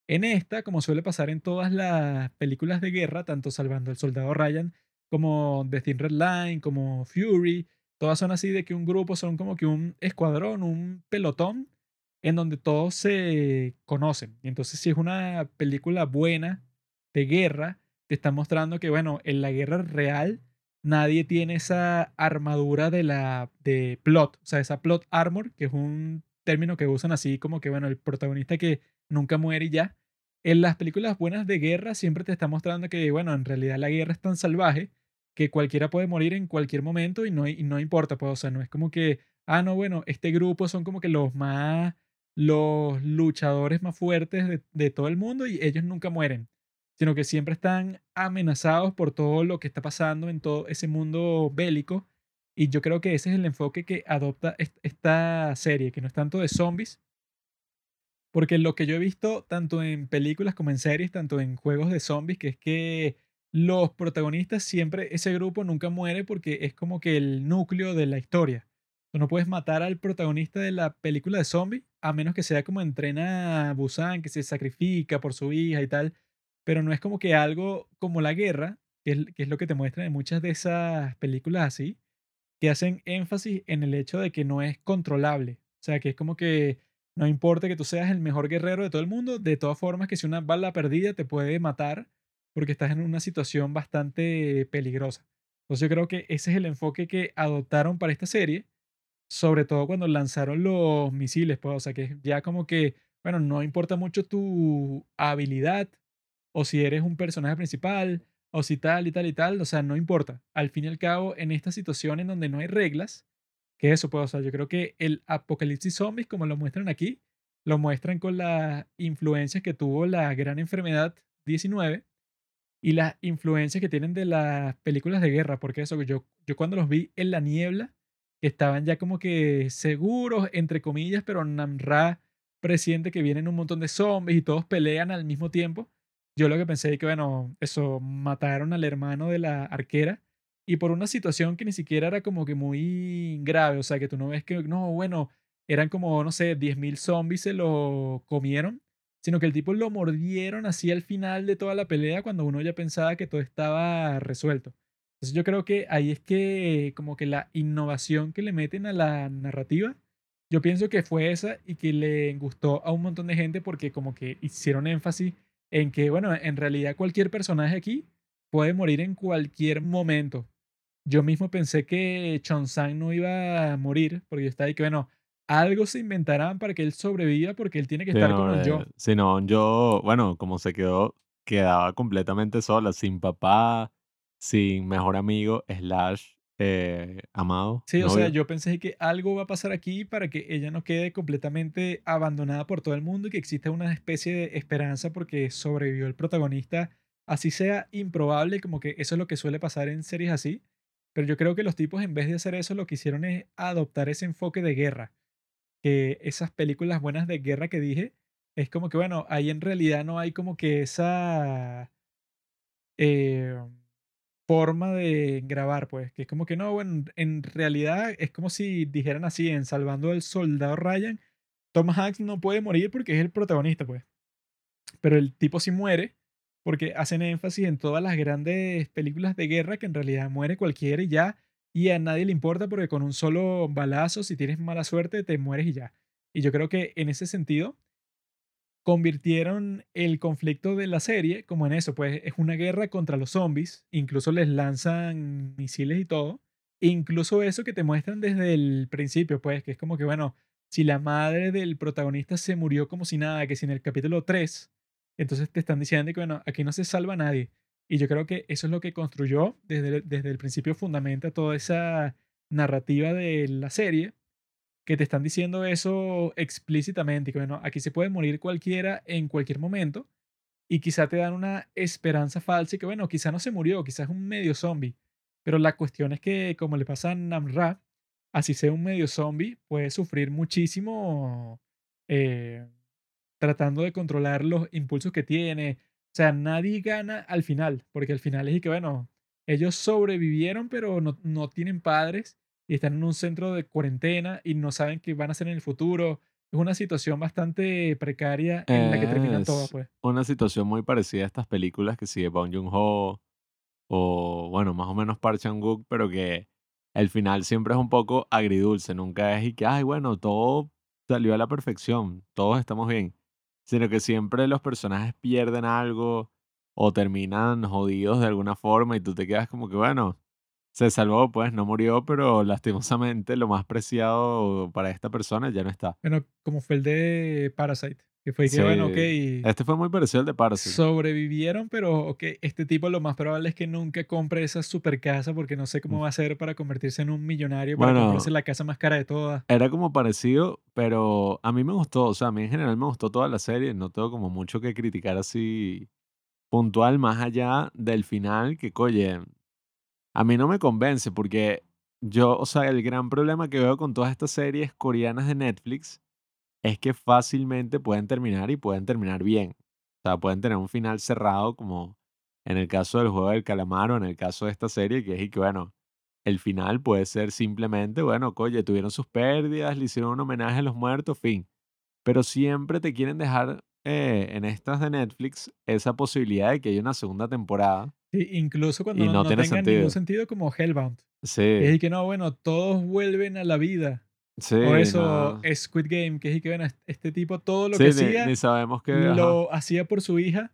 En esta, como suele pasar en todas las películas de guerra, tanto Salvando al Soldado Ryan como The Thin Red Line, como Fury, todas son así de que un grupo son como que un escuadrón, un pelotón, en donde todos se conocen. Y entonces si es una película buena de guerra, te está mostrando que, bueno, en la guerra real nadie tiene esa armadura de la de plot, o sea, esa plot armor, que es un término que usan así como que, bueno, el protagonista que nunca muere y ya. En las películas buenas de guerra siempre te está mostrando que, bueno, en realidad la guerra es tan salvaje que cualquiera puede morir en cualquier momento y no, y no importa, pues, o sea, no es como que, ah, no, bueno, este grupo son como que los más, los luchadores más fuertes de, de todo el mundo y ellos nunca mueren, sino que siempre están amenazados por todo lo que está pasando en todo ese mundo bélico. Y yo creo que ese es el enfoque que adopta esta serie, que no es tanto de zombies, porque lo que yo he visto tanto en películas como en series, tanto en juegos de zombies, que es que los protagonistas siempre, ese grupo nunca muere porque es como que el núcleo de la historia. Tú no puedes matar al protagonista de la película de zombies a menos que sea como entrena a Busan, que se sacrifica por su hija y tal. Pero no es como que algo como la guerra, que es, que es lo que te muestran en muchas de esas películas así, que hacen énfasis en el hecho de que no es controlable. O sea, que es como que no importa que tú seas el mejor guerrero de todo el mundo, de todas formas que si una bala perdida te puede matar porque estás en una situación bastante peligrosa. Entonces yo creo que ese es el enfoque que adoptaron para esta serie, sobre todo cuando lanzaron los misiles, pues, o sea que ya como que, bueno, no importa mucho tu habilidad o si eres un personaje principal o si tal y tal y tal, o sea, no importa. Al fin y al cabo, en esta situación en donde no hay reglas, que eso, pues, o sea, yo creo que el apocalipsis zombies, como lo muestran aquí, lo muestran con las influencias que tuvo la gran enfermedad 19 y las influencias que tienen de las películas de guerra, porque eso, yo, yo cuando los vi en la niebla, estaban ya como que seguros, entre comillas, pero Namra presiente que vienen un montón de zombies y todos pelean al mismo tiempo. Yo lo que pensé es que, bueno, eso, mataron al hermano de la arquera y por una situación que ni siquiera era como que muy grave, o sea, que tú no ves que, no, bueno, eran como, no sé, 10.000 zombies se lo comieron sino que el tipo lo mordieron así al final de toda la pelea cuando uno ya pensaba que todo estaba resuelto. Entonces yo creo que ahí es que como que la innovación que le meten a la narrativa, yo pienso que fue esa y que le gustó a un montón de gente porque como que hicieron énfasis en que, bueno, en realidad cualquier personaje aquí puede morir en cualquier momento. Yo mismo pensé que Chon Sang no iba a morir porque yo estaba ahí que, bueno, algo se inventarán para que él sobreviva porque él tiene que estar con yo. Si no, yo, bueno, como se quedó, quedaba completamente sola, sin papá, sin mejor amigo, slash eh, amado. Sí, o sea, yo pensé que algo va a pasar aquí para que ella no quede completamente abandonada por todo el mundo y que exista una especie de esperanza porque sobrevivió el protagonista, así sea improbable, como que eso es lo que suele pasar en series así. Pero yo creo que los tipos en vez de hacer eso lo que hicieron es adoptar ese enfoque de guerra que esas películas buenas de guerra que dije, es como que, bueno, ahí en realidad no hay como que esa eh, forma de grabar, pues, que es como que no, bueno, en realidad es como si dijeran así, en Salvando al Soldado Ryan, Tom Hanks no puede morir porque es el protagonista, pues. Pero el tipo sí muere porque hacen énfasis en todas las grandes películas de guerra que en realidad muere cualquiera y ya y a nadie le importa porque con un solo balazo, si tienes mala suerte, te mueres y ya. Y yo creo que en ese sentido convirtieron el conflicto de la serie como en eso, pues es una guerra contra los zombies, incluso les lanzan misiles y todo, incluso eso que te muestran desde el principio, pues que es como que, bueno, si la madre del protagonista se murió como si nada, que si en el capítulo 3, entonces te están diciendo que, bueno, aquí no se salva nadie. Y yo creo que eso es lo que construyó desde, desde el principio, fundamenta toda esa narrativa de la serie, que te están diciendo eso explícitamente, que bueno, aquí se puede morir cualquiera en cualquier momento, y quizá te dan una esperanza falsa y que bueno, quizá no se murió, quizás es un medio zombie, pero la cuestión es que como le pasa a Namra, así sea un medio zombie, puede sufrir muchísimo eh, tratando de controlar los impulsos que tiene, o sea, nadie gana al final, porque al final es que, bueno, ellos sobrevivieron, pero no, no tienen padres y están en un centro de cuarentena y no saben qué van a hacer en el futuro. Es una situación bastante precaria en la que terminan todo, pues. Una situación muy parecida a estas películas que sigue Bong Joon-ho o, bueno, más o menos Park Chan-wook, pero que el final siempre es un poco agridulce. Nunca es y que, ay, bueno, todo salió a la perfección, todos estamos bien sino que siempre los personajes pierden algo o terminan jodidos de alguna forma y tú te quedas como que, bueno, se salvó, pues no murió, pero lastimosamente lo más preciado para esta persona ya no está. Bueno, como fue el de Parasite, que fue que, Sí, bueno, ok, este fue muy parecido al de Parasite. sobrevivieron, pero ok, este tipo lo más probable es que nunca compre esa super casa porque no sé cómo va a hacer para convertirse en un millonario, para Bueno. comprarse la casa más cara de todas. Era como parecido, pero a mí me gustó, o sea, a mí en general me gustó toda la serie, no tengo como mucho que criticar así puntual, más allá del final, que, oye, a mí no me convence, porque yo, o sea, el gran problema que veo con todas estas series coreanas de Netflix es que fácilmente pueden terminar y pueden terminar bien. O sea, pueden tener un final cerrado, como en el caso del juego del calamar o en el caso de esta serie, que es y que, bueno, el final puede ser simplemente, bueno, oye, tuvieron sus pérdidas, le hicieron un homenaje a los muertos, fin. Pero siempre te quieren dejar eh, en estas de Netflix esa posibilidad de que haya una segunda temporada. Sí, incluso cuando Y no, no no tiene tengan sentido. ningún sentido como Hellbound. Sí, es y que no, bueno, todos vuelven a la vida. Sí, o eso, no. Squid Game, que es y que bueno, est- este tipo todo lo Sí, que ni, hacía, ni sabemos que... ajá. lo hacía por su hija.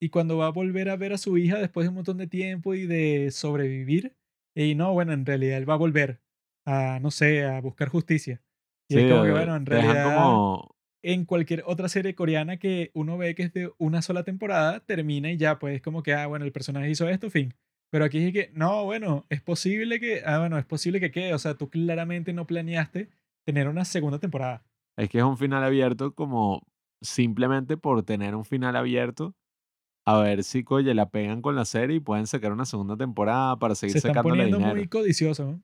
Y cuando va a volver a ver a su hija después de un montón de tiempo y de sobrevivir, y no, bueno, en realidad él va a volver a, no sé, a buscar justicia. Y Sí, es como que, eh, bueno, en realidad, como... en cualquier otra serie coreana que uno ve que es de una sola temporada, termina y ya, pues es como que, ah, bueno, el personaje hizo esto, fin. Pero aquí es que, no, bueno, es posible que, ah, bueno, es posible que quede. O sea, tú claramente no planeaste tener una segunda temporada. Es que es un final abierto como simplemente por tener un final abierto. A ver si, oye, la pegan con la serie y pueden sacar una segunda temporada para seguir Se están sacándole poniendo dinero. muy codiciosos, ¿no?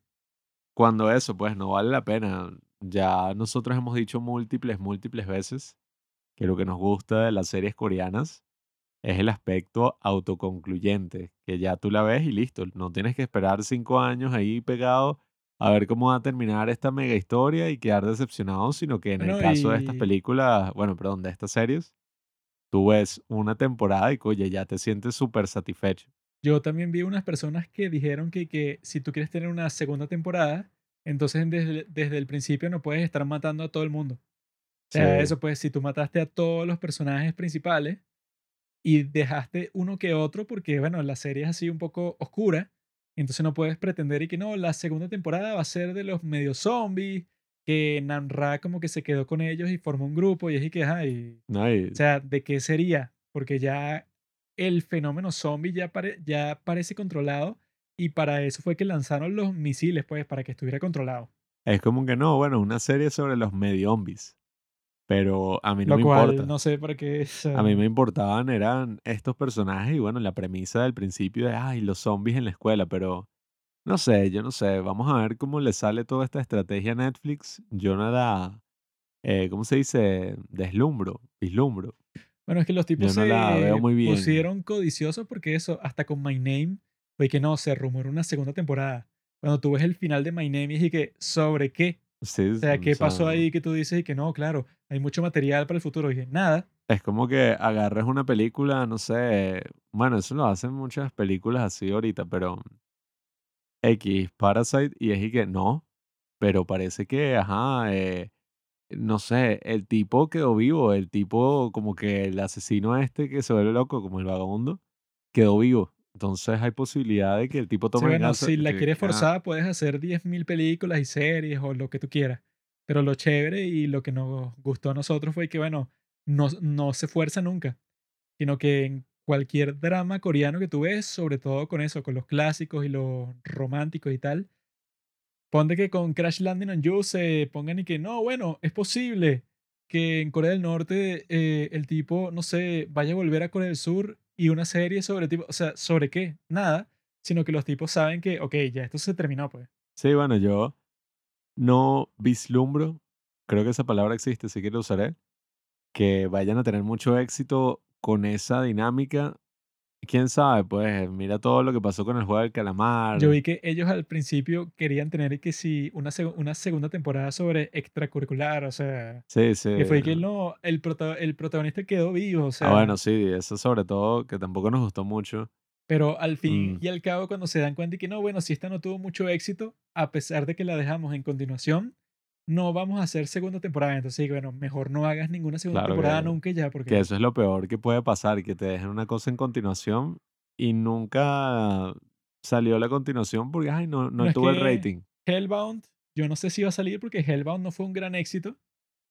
Cuando eso, pues no vale la pena. Ya nosotros hemos dicho múltiples, múltiples veces que lo que nos gusta de las series coreanas es el aspecto autoconcluyente, que ya tú la ves y listo. No tienes que esperar cinco años ahí pegado a ver cómo va a terminar esta mega historia y quedar decepcionado, sino que en el caso de estas películas, bueno, perdón, de estas series, tú ves una temporada y oye, ya te sientes súper satisfecho. yo también vi unas personas que dijeron que, que si tú quieres tener una segunda temporada, entonces desde, desde el principio no puedes estar matando a todo el mundo. O sea, Sí, eso pues, si tú mataste a todos los personajes principales y dejaste uno que otro, porque bueno, la serie es así un poco oscura, entonces no puedes pretender y que no, la segunda temporada va a ser de los medio zombies, que Namra como que se quedó con ellos y formó un grupo y es y que, ajá, y, ¿no? Y- o sea, ¿de qué sería? Porque ya el fenómeno zombie ya, pare- ya parece controlado y para eso fue que lanzaron los misiles, pues, para que estuviera controlado. es como que no, bueno, una serie sobre los mediombis, pero a mí no Lo me importa. no sé para qué. o A mí me importaban eran estos personajes y bueno, la premisa del principio de, ay, los zombies en la escuela, pero no sé, yo no sé, vamos a ver cómo le sale toda esta estrategia a Netflix. Yo nada, eh, ¿cómo se dice? Deslumbro, vislumbro. Bueno, es que los Yo tipos no la veo se muy bien. pusieron codiciosos porque eso, hasta con My Name, fue que no, se rumoró una segunda temporada. Cuando tú ves el final de My Name y que, ¿sobre qué? Sí, O sea, o ¿qué pasó ahí que tú dices y que no, claro, hay mucho material para el futuro? Y dije, nada. es como que agarres una película, no sé, bueno, eso lo hacen muchas películas así ahorita, pero X, Parasite, y es y que no, pero parece que, ajá, eh, no sé, el tipo quedó vivo, el tipo como que el asesino este que se vuelve loco, como el vagabundo, quedó vivo. Entonces hay posibilidad de que el tipo Sí, tome bueno, venganza. si la quieres ajá, forzar, puedes hacer 10.000 películas y series o lo que tú quieras. Pero lo chévere y lo que nos gustó a nosotros fue que, bueno, no, no se fuerza nunca, sino que en cualquier drama coreano que tú ves, sobre todo con eso, con los clásicos y los románticos y tal, ponte que con Crash Landing on You se pongan y que no, bueno, es posible que en Corea del Norte eh, el tipo, no sé, vaya a volver a Corea del Sur y una serie sobre tipo, o sea, ¿sobre qué? Nada, sino que los tipos saben que, ok, ya esto se terminó, pues. Sí, bueno, yo no vislumbro, creo que esa palabra existe, así que la usaré, que vayan a tener mucho éxito con esa dinámica. Quién sabe, pues mira todo lo que pasó con el juego del Yo calamar. vi que ellos al principio querían tener que si una, seg- una segunda temporada sobre extracurricular, o sea, Sí, sí. que fue que no, el, prota- el protagonista quedó vivo, o Ah, sea, bueno, sí, eso sobre todo que tampoco nos gustó mucho. Pero al fin Mm, y al cabo, cuando se dan cuenta y que no, bueno, si esta no tuvo mucho éxito, a pesar de que la dejamos en continuación, no vamos a hacer segunda temporada. Entonces, bueno, mejor no hagas ninguna segunda claro temporada que, nunca ya, que porque eso es lo peor que puede pasar, que te dejen una cosa en continuación y nunca salió la continuación porque, ay, no, no tuvo el que rating. Hellbound, yo no sé si va a salir porque Hellbound no fue un gran éxito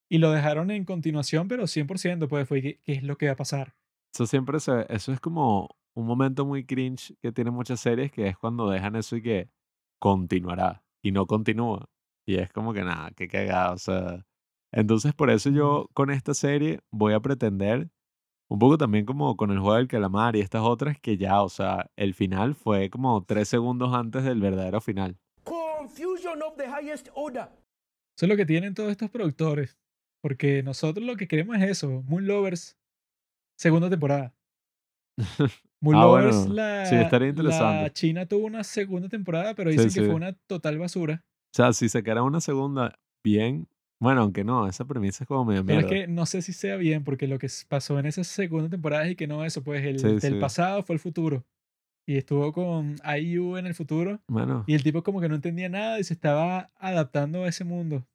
y lo dejaron en continuación, pero 100% pues fue ¿qué, qué es lo que va a pasar? Eso siempre se, eso es como un momento muy cringe que tiene muchas series, que es cuando dejan eso y que continuará y no continúa. Y es como que nada, qué cagado, o sea. Entonces, por eso yo con esta serie voy a pretender, un poco también como con el juego del calamar y estas otras, que ya, o sea, el final fue como tres segundos antes del verdadero final. Confusion of the highest order. Eso es lo que tienen todos estos productores, porque nosotros lo que queremos es eso, Moon Lovers, segunda temporada. Moon Ah, Lovers, bueno, sí, la, estaría la interesante. China tuvo una segunda temporada, pero Sí, dicen que sí. fue una total basura. O sea, si sacara una segunda, bien. Bueno, aunque no, esa premisa es como medio Pero es que no sé si sea bien, porque lo que pasó en esa segunda temporada es que no eso, pues el Sí, del sí. pasado fue el futuro. Y estuvo con IU en el futuro. Bueno, Y el tipo como que no entendía nada y se estaba adaptando a ese mundo.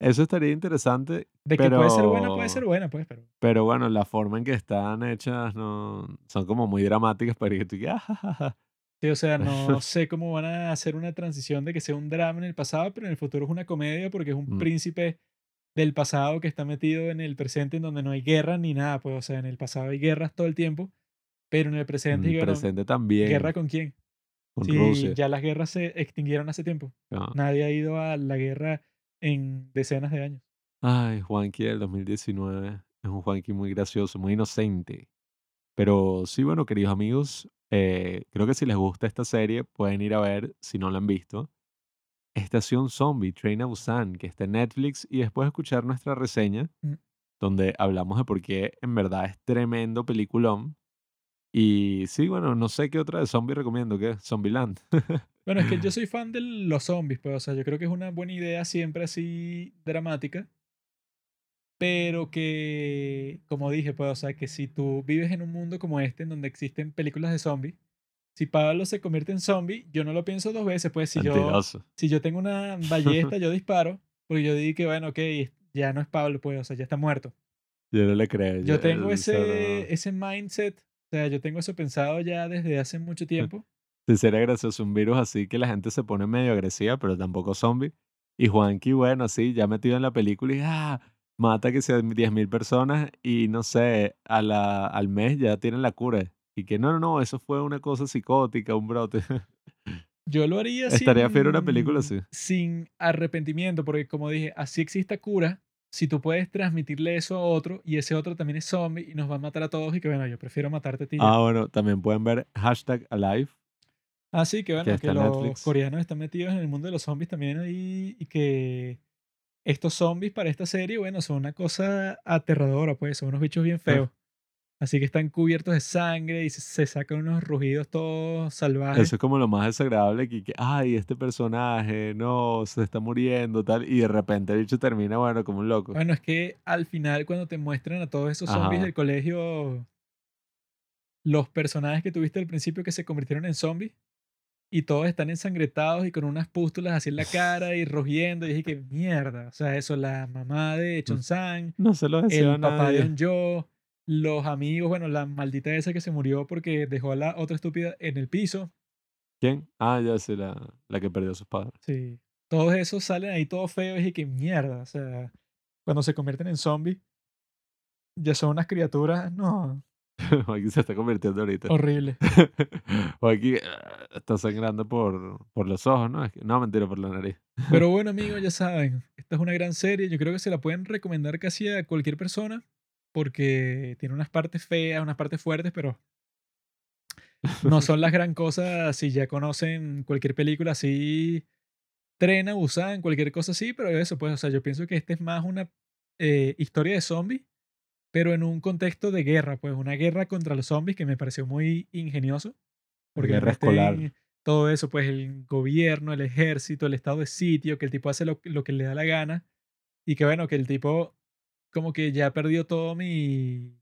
eso estaría interesante, De que puede ser buena, puede pero, ser buena, pues, pero... pero bueno, la forma en que están hechas no, son como muy dramáticas para que tú digas, "Ah, ja, ja, ja". Sí, o sea, no sé cómo van a hacer una transición de que sea un drama en el pasado, pero en el futuro es una comedia porque es un Mm. príncipe del pasado que está metido en el presente en donde no hay guerra ni nada, pues, o sea, en el pasado hay guerras todo el tiempo, pero en el En presente, el bueno, presente ¿guerra también, con quién? con Rusia. ya las guerras se extinguieron hace tiempo. Ah. Nadie ha ido a la guerra en decenas de años. Ay, Juanqui del 2019 es un Juanqui muy gracioso, muy inocente. Pero sí, bueno, queridos amigos, eh, creo que si les gusta esta serie, pueden ir a ver, si no la han visto, Estación Zombie, Train a Busan, que está en Netflix, y después escuchar nuestra reseña, Mm. donde hablamos de por qué en verdad es tremendo peliculón. Y sí, bueno, no sé qué otra de zombie recomiendo, ¿qué? Zombieland. Bueno, es que yo soy fan de los zombies, pues, o sea, yo creo que es una buena idea siempre así dramática, pero que, como dije, pues, o sea, que si tú vives en un mundo como este, en donde existen películas de zombies, si Pablo se convierte en zombie, yo no lo pienso dos veces, pues, si yo, si yo tengo una ballesta, yo disparo, porque yo digo que, bueno, ok, ya no es Pablo, pues, o sea, ya está muerto. Yo no le creo. Yo tengo él solo- ese, ese mindset, o sea, yo tengo eso pensado ya desde hace mucho tiempo. Sí, sería gracioso un virus así que la gente se pone medio agresiva, pero tampoco zombie. Y Juanqui, bueno, así, ya metido en la película y ah, mata que sea 10.000 personas y no sé, a la, al mes ya tienen la cura. Y que no, no, no, eso fue una cosa psicótica, un brote. Yo lo haría Estaría fiero una película sin, así. sin arrepentimiento, porque como dije, así exista cura, si tú puedes transmitirle eso a otro y ese otro también es zombie y nos va a matar a todos y que bueno, yo prefiero matarte a ti. ya. Ah, bueno, también pueden ver hashtag alive. Así que bueno, que que, los coreanos están metidos en el mundo de los zombies también ahí y que estos zombies para esta serie, bueno, son una cosa aterradora, pues, son unos bichos bien feos. Así que están cubiertos de sangre y se, se sacan unos rugidos todos salvajes. Eso es como lo más desagradable que, que, ay, este personaje, no, se está muriendo, tal. Y de repente el bicho termina, bueno, como un loco. Bueno, es que al final cuando te muestran a todos esos zombies Ajá. del colegio, los personajes que tuviste al principio que se convirtieron en zombies y todos están ensangrentados y con unas pústulas así en la cara y rugiendo. Y dije que mierda. O sea, eso, la mamá de No se lo deseo a el papá de. Eun-jo, los amigos, bueno, la maldita esa que se murió porque dejó a la otra estúpida en el piso. ¿Quién? Ah, ya sé, la, la que perdió a sus padres. Sí. Todos esos salen ahí todos feos y dije que mierda. O sea, cuando se convierten en zombies, ya son unas criaturas, no, Joaquín se está convirtiendo ahorita. horrible. Joaquín ah, está sangrando por, por los ojos, ¿no? No, mentira, por la nariz. Pero bueno, amigos, ya saben, esta es una gran serie. Yo creo que se la pueden recomendar casi a cualquier persona porque tiene unas partes feas, unas partes fuertes, pero no son las gran cosas si ya conocen cualquier película así, Trena, Busan, cualquier cosa así, pero eso, pues, o sea, yo pienso que esta es más una eh, historia de zombies, pero en un contexto de guerra, pues, una guerra contra los zombies que me pareció muy ingenioso. Porque Guerra escolar. todo eso, pues el gobierno, el ejército, el estado de sitio, que el tipo hace lo, lo que le da la gana y que bueno, que el tipo como que ya perdió todo mi,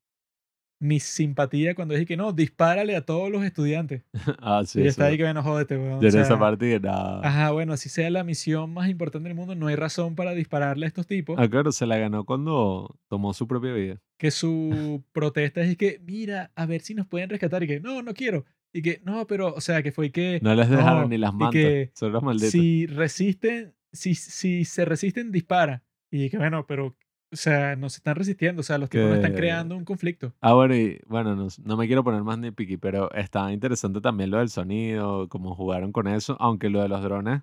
mi simpatía cuando dije que no, dispárale a todos los estudiantes. ah, sí, y está ahí que bueno, jódete, weón. Yo o en esa parte que nada. Ajá, bueno, así sea la misión más importante del mundo, no hay razón para dispararle a estos tipos. Ah, claro, se la ganó cuando tomó su propia vida. Que su protesta es que, mira, a ver si nos pueden rescatar. Y que, no, no quiero. y que, no, pero, o sea, que fue que... No les dejaron no, ni las y mantas. que Son los malditos. si resisten, si, si se resisten, dispara. Y que, bueno, pero, o sea, no se están resistiendo, o sea, los tipos no están creando un conflicto. Ah, bueno, y bueno, no, no me quiero poner más nitpicky, pero estaba interesante también lo del sonido, cómo jugaron con eso, aunque lo de los drones,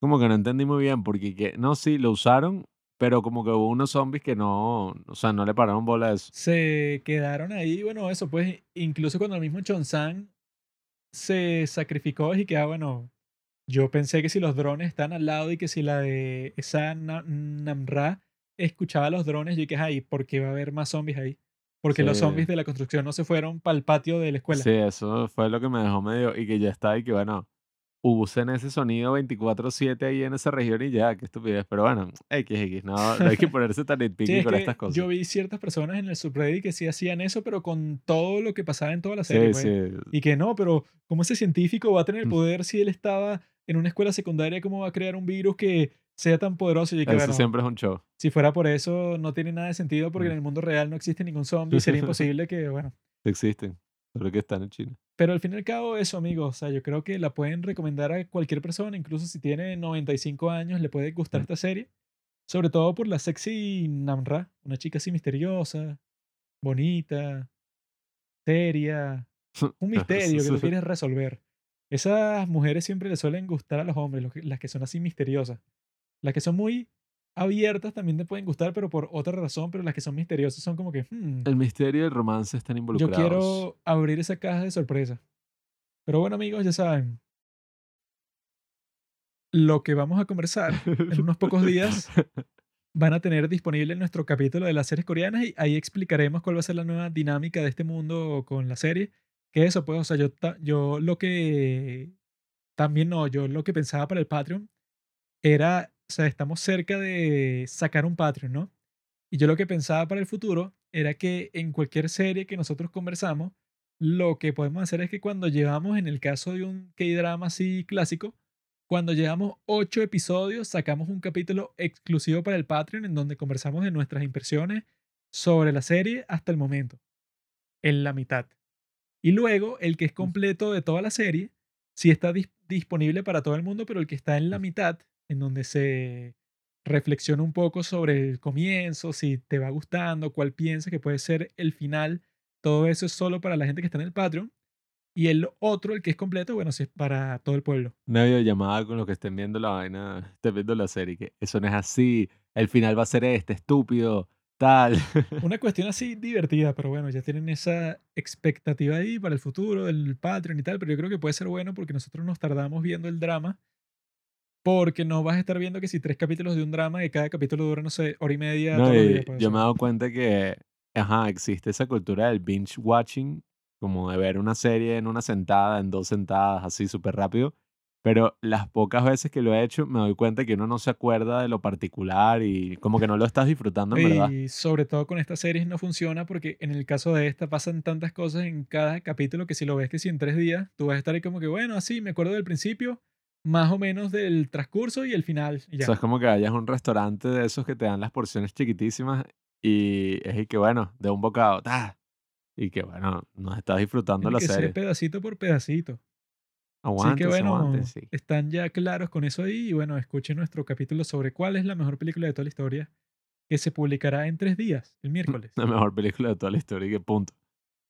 como que no entendí muy bien, porque que, no, sí, lo usaron, pero como que hubo unos zombies que no, o sea, no le pararon bola a eso. Se quedaron ahí, bueno, eso, pues, incluso cuando el mismo Chon-San se sacrificó y que, ah, bueno, yo pensé que si los drones están al lado y que si la de esa Na- Namra escuchaba los drones, yo dije, ay, ¿por qué va a haber más zombies ahí? Porque los Sí. zombies de la construcción no se fueron para el patio de la escuela. Sí, eso fue lo que me dejó medio, y que ya está, y que bueno, usen ese sonido 24/7 ahí en esa región y ya, qué estupidez, pero bueno, XX, no, no hay que ponerse tan Sí, nitpicky es con que estas cosas. yo vi ciertas personas en el subreddit que sí hacían eso, pero con todo lo que pasaba en toda la serie. Sí, pues. sí, Y que no, pero ¿cómo ese científico va a tener Mm. poder si él estaba en una escuela secundaria? ¿Cómo va a crear un virus que sea tan poderoso? Y que, eso bueno, siempre es un show. si fuera por eso, no tiene nada de sentido porque Mm. en el mundo real no existe ningún zombie. Sería imposible que, bueno. Existen, solo que están en China. Pero al fin y al cabo, eso, amigos. O sea, yo creo que la pueden recomendar a cualquier persona, incluso si tiene 95 años, le puede gustar Mm. esta serie. Sobre todo por la sexy Namra, una chica así misteriosa, bonita, seria, un misterio que tú quieres resolver. Esas mujeres siempre le suelen gustar a los hombres, los que- las que son así misteriosas. Las que son muy abiertas también te pueden gustar, pero por otra razón, pero las que son misteriosas son como que, hmm, El misterio y el romance están yo involucrados. quiero abrir esa caja de sorpresa. Pero bueno, amigos, ya saben. Lo que vamos a conversar en unos pocos días van a tener disponible nuestro capítulo de las series coreanas y ahí explicaremos cuál va a ser la nueva dinámica de este mundo con la serie. Que eso, pues, o sea, yo, yo lo que también no, yo lo que pensaba para el Patreon era, o sea, estamos cerca de sacar un Patreon, ¿no? Y yo lo que pensaba para el futuro era que en cualquier serie que nosotros conversamos, lo que podemos hacer es que cuando llevamos, en el caso de un K-drama así clásico, cuando llevamos ocho episodios, sacamos un capítulo exclusivo para el Patreon en donde conversamos de nuestras impresiones sobre la serie hasta el momento, en la mitad. Y luego, el que es completo de toda la serie, sí está dis- disponible para todo el mundo, pero el que está en la mitad, en donde se reflexiona un poco sobre el comienzo, si te va gustando, cuál piensas que puede ser el final, todo eso es solo para la gente que está en el Patreon. Y el otro, el que es completo, bueno, sí es para todo el pueblo. Una videollamada con los que estén viendo la vaina, estén viendo la serie, que eso no es así, el final va a ser este, estúpido, tal. Una cuestión así divertida, pero bueno, ya tienen esa expectativa ahí para el futuro del Patreon y tal, pero yo creo que puede ser bueno porque nosotros nos tardamos viendo el drama, porque no vas a estar viendo que si tres capítulos de un drama y cada capítulo dura, no sé, hora y media. No, y yo me he dado cuenta que, ajá, existe esa cultura del binge watching, como de ver una serie en una sentada, en dos sentadas, así súper rápido. Pero las pocas veces que lo he hecho, me doy cuenta que uno no se acuerda de lo particular y como que no lo estás disfrutando en verdad. Y sobre todo con estas series no funciona porque en el caso de esta pasan tantas cosas en cada capítulo que si lo ves que si en tres días, tú vas a estar ahí como que, bueno, así, me acuerdo del principio, más o menos del transcurso y el final. Y O ya. sea, es como que vayas a un restaurante de esos que te dan las porciones chiquitísimas y es y que, bueno, de un bocado, ¡ta! Y que, bueno, no estás disfrutando Tiene la que ser serie. pedacito por pedacito. Así Aguante, que bueno, aguante, sí. están ya claros con eso ahí. Y bueno, escuchen nuestro capítulo sobre cuál es la mejor película de toda la historia, que se publicará en tres días, el miércoles. La mejor película de toda la historia y que punto.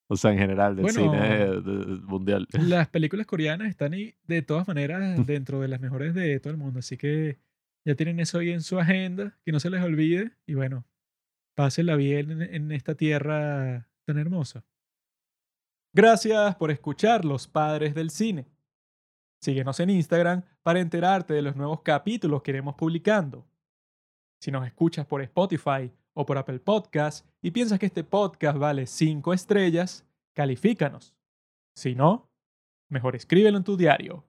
O sea, en general, del Bueno, cine de- mundial. Las películas coreanas están ahí de todas maneras dentro de las mejores de todo el mundo. Así que ya tienen eso ahí en su agenda, que no se les olvide. Y bueno, pásenla bien en, en esta tierra tan hermosa. Gracias por escuchar Los Padres del Cine. Síguenos en Instagram para enterarte de los nuevos capítulos que iremos publicando. Si nos escuchas por Spotify o por Apple Podcast y piensas que este podcast vale 5 estrellas, califícanos. Si no, mejor escríbelo en tu diario.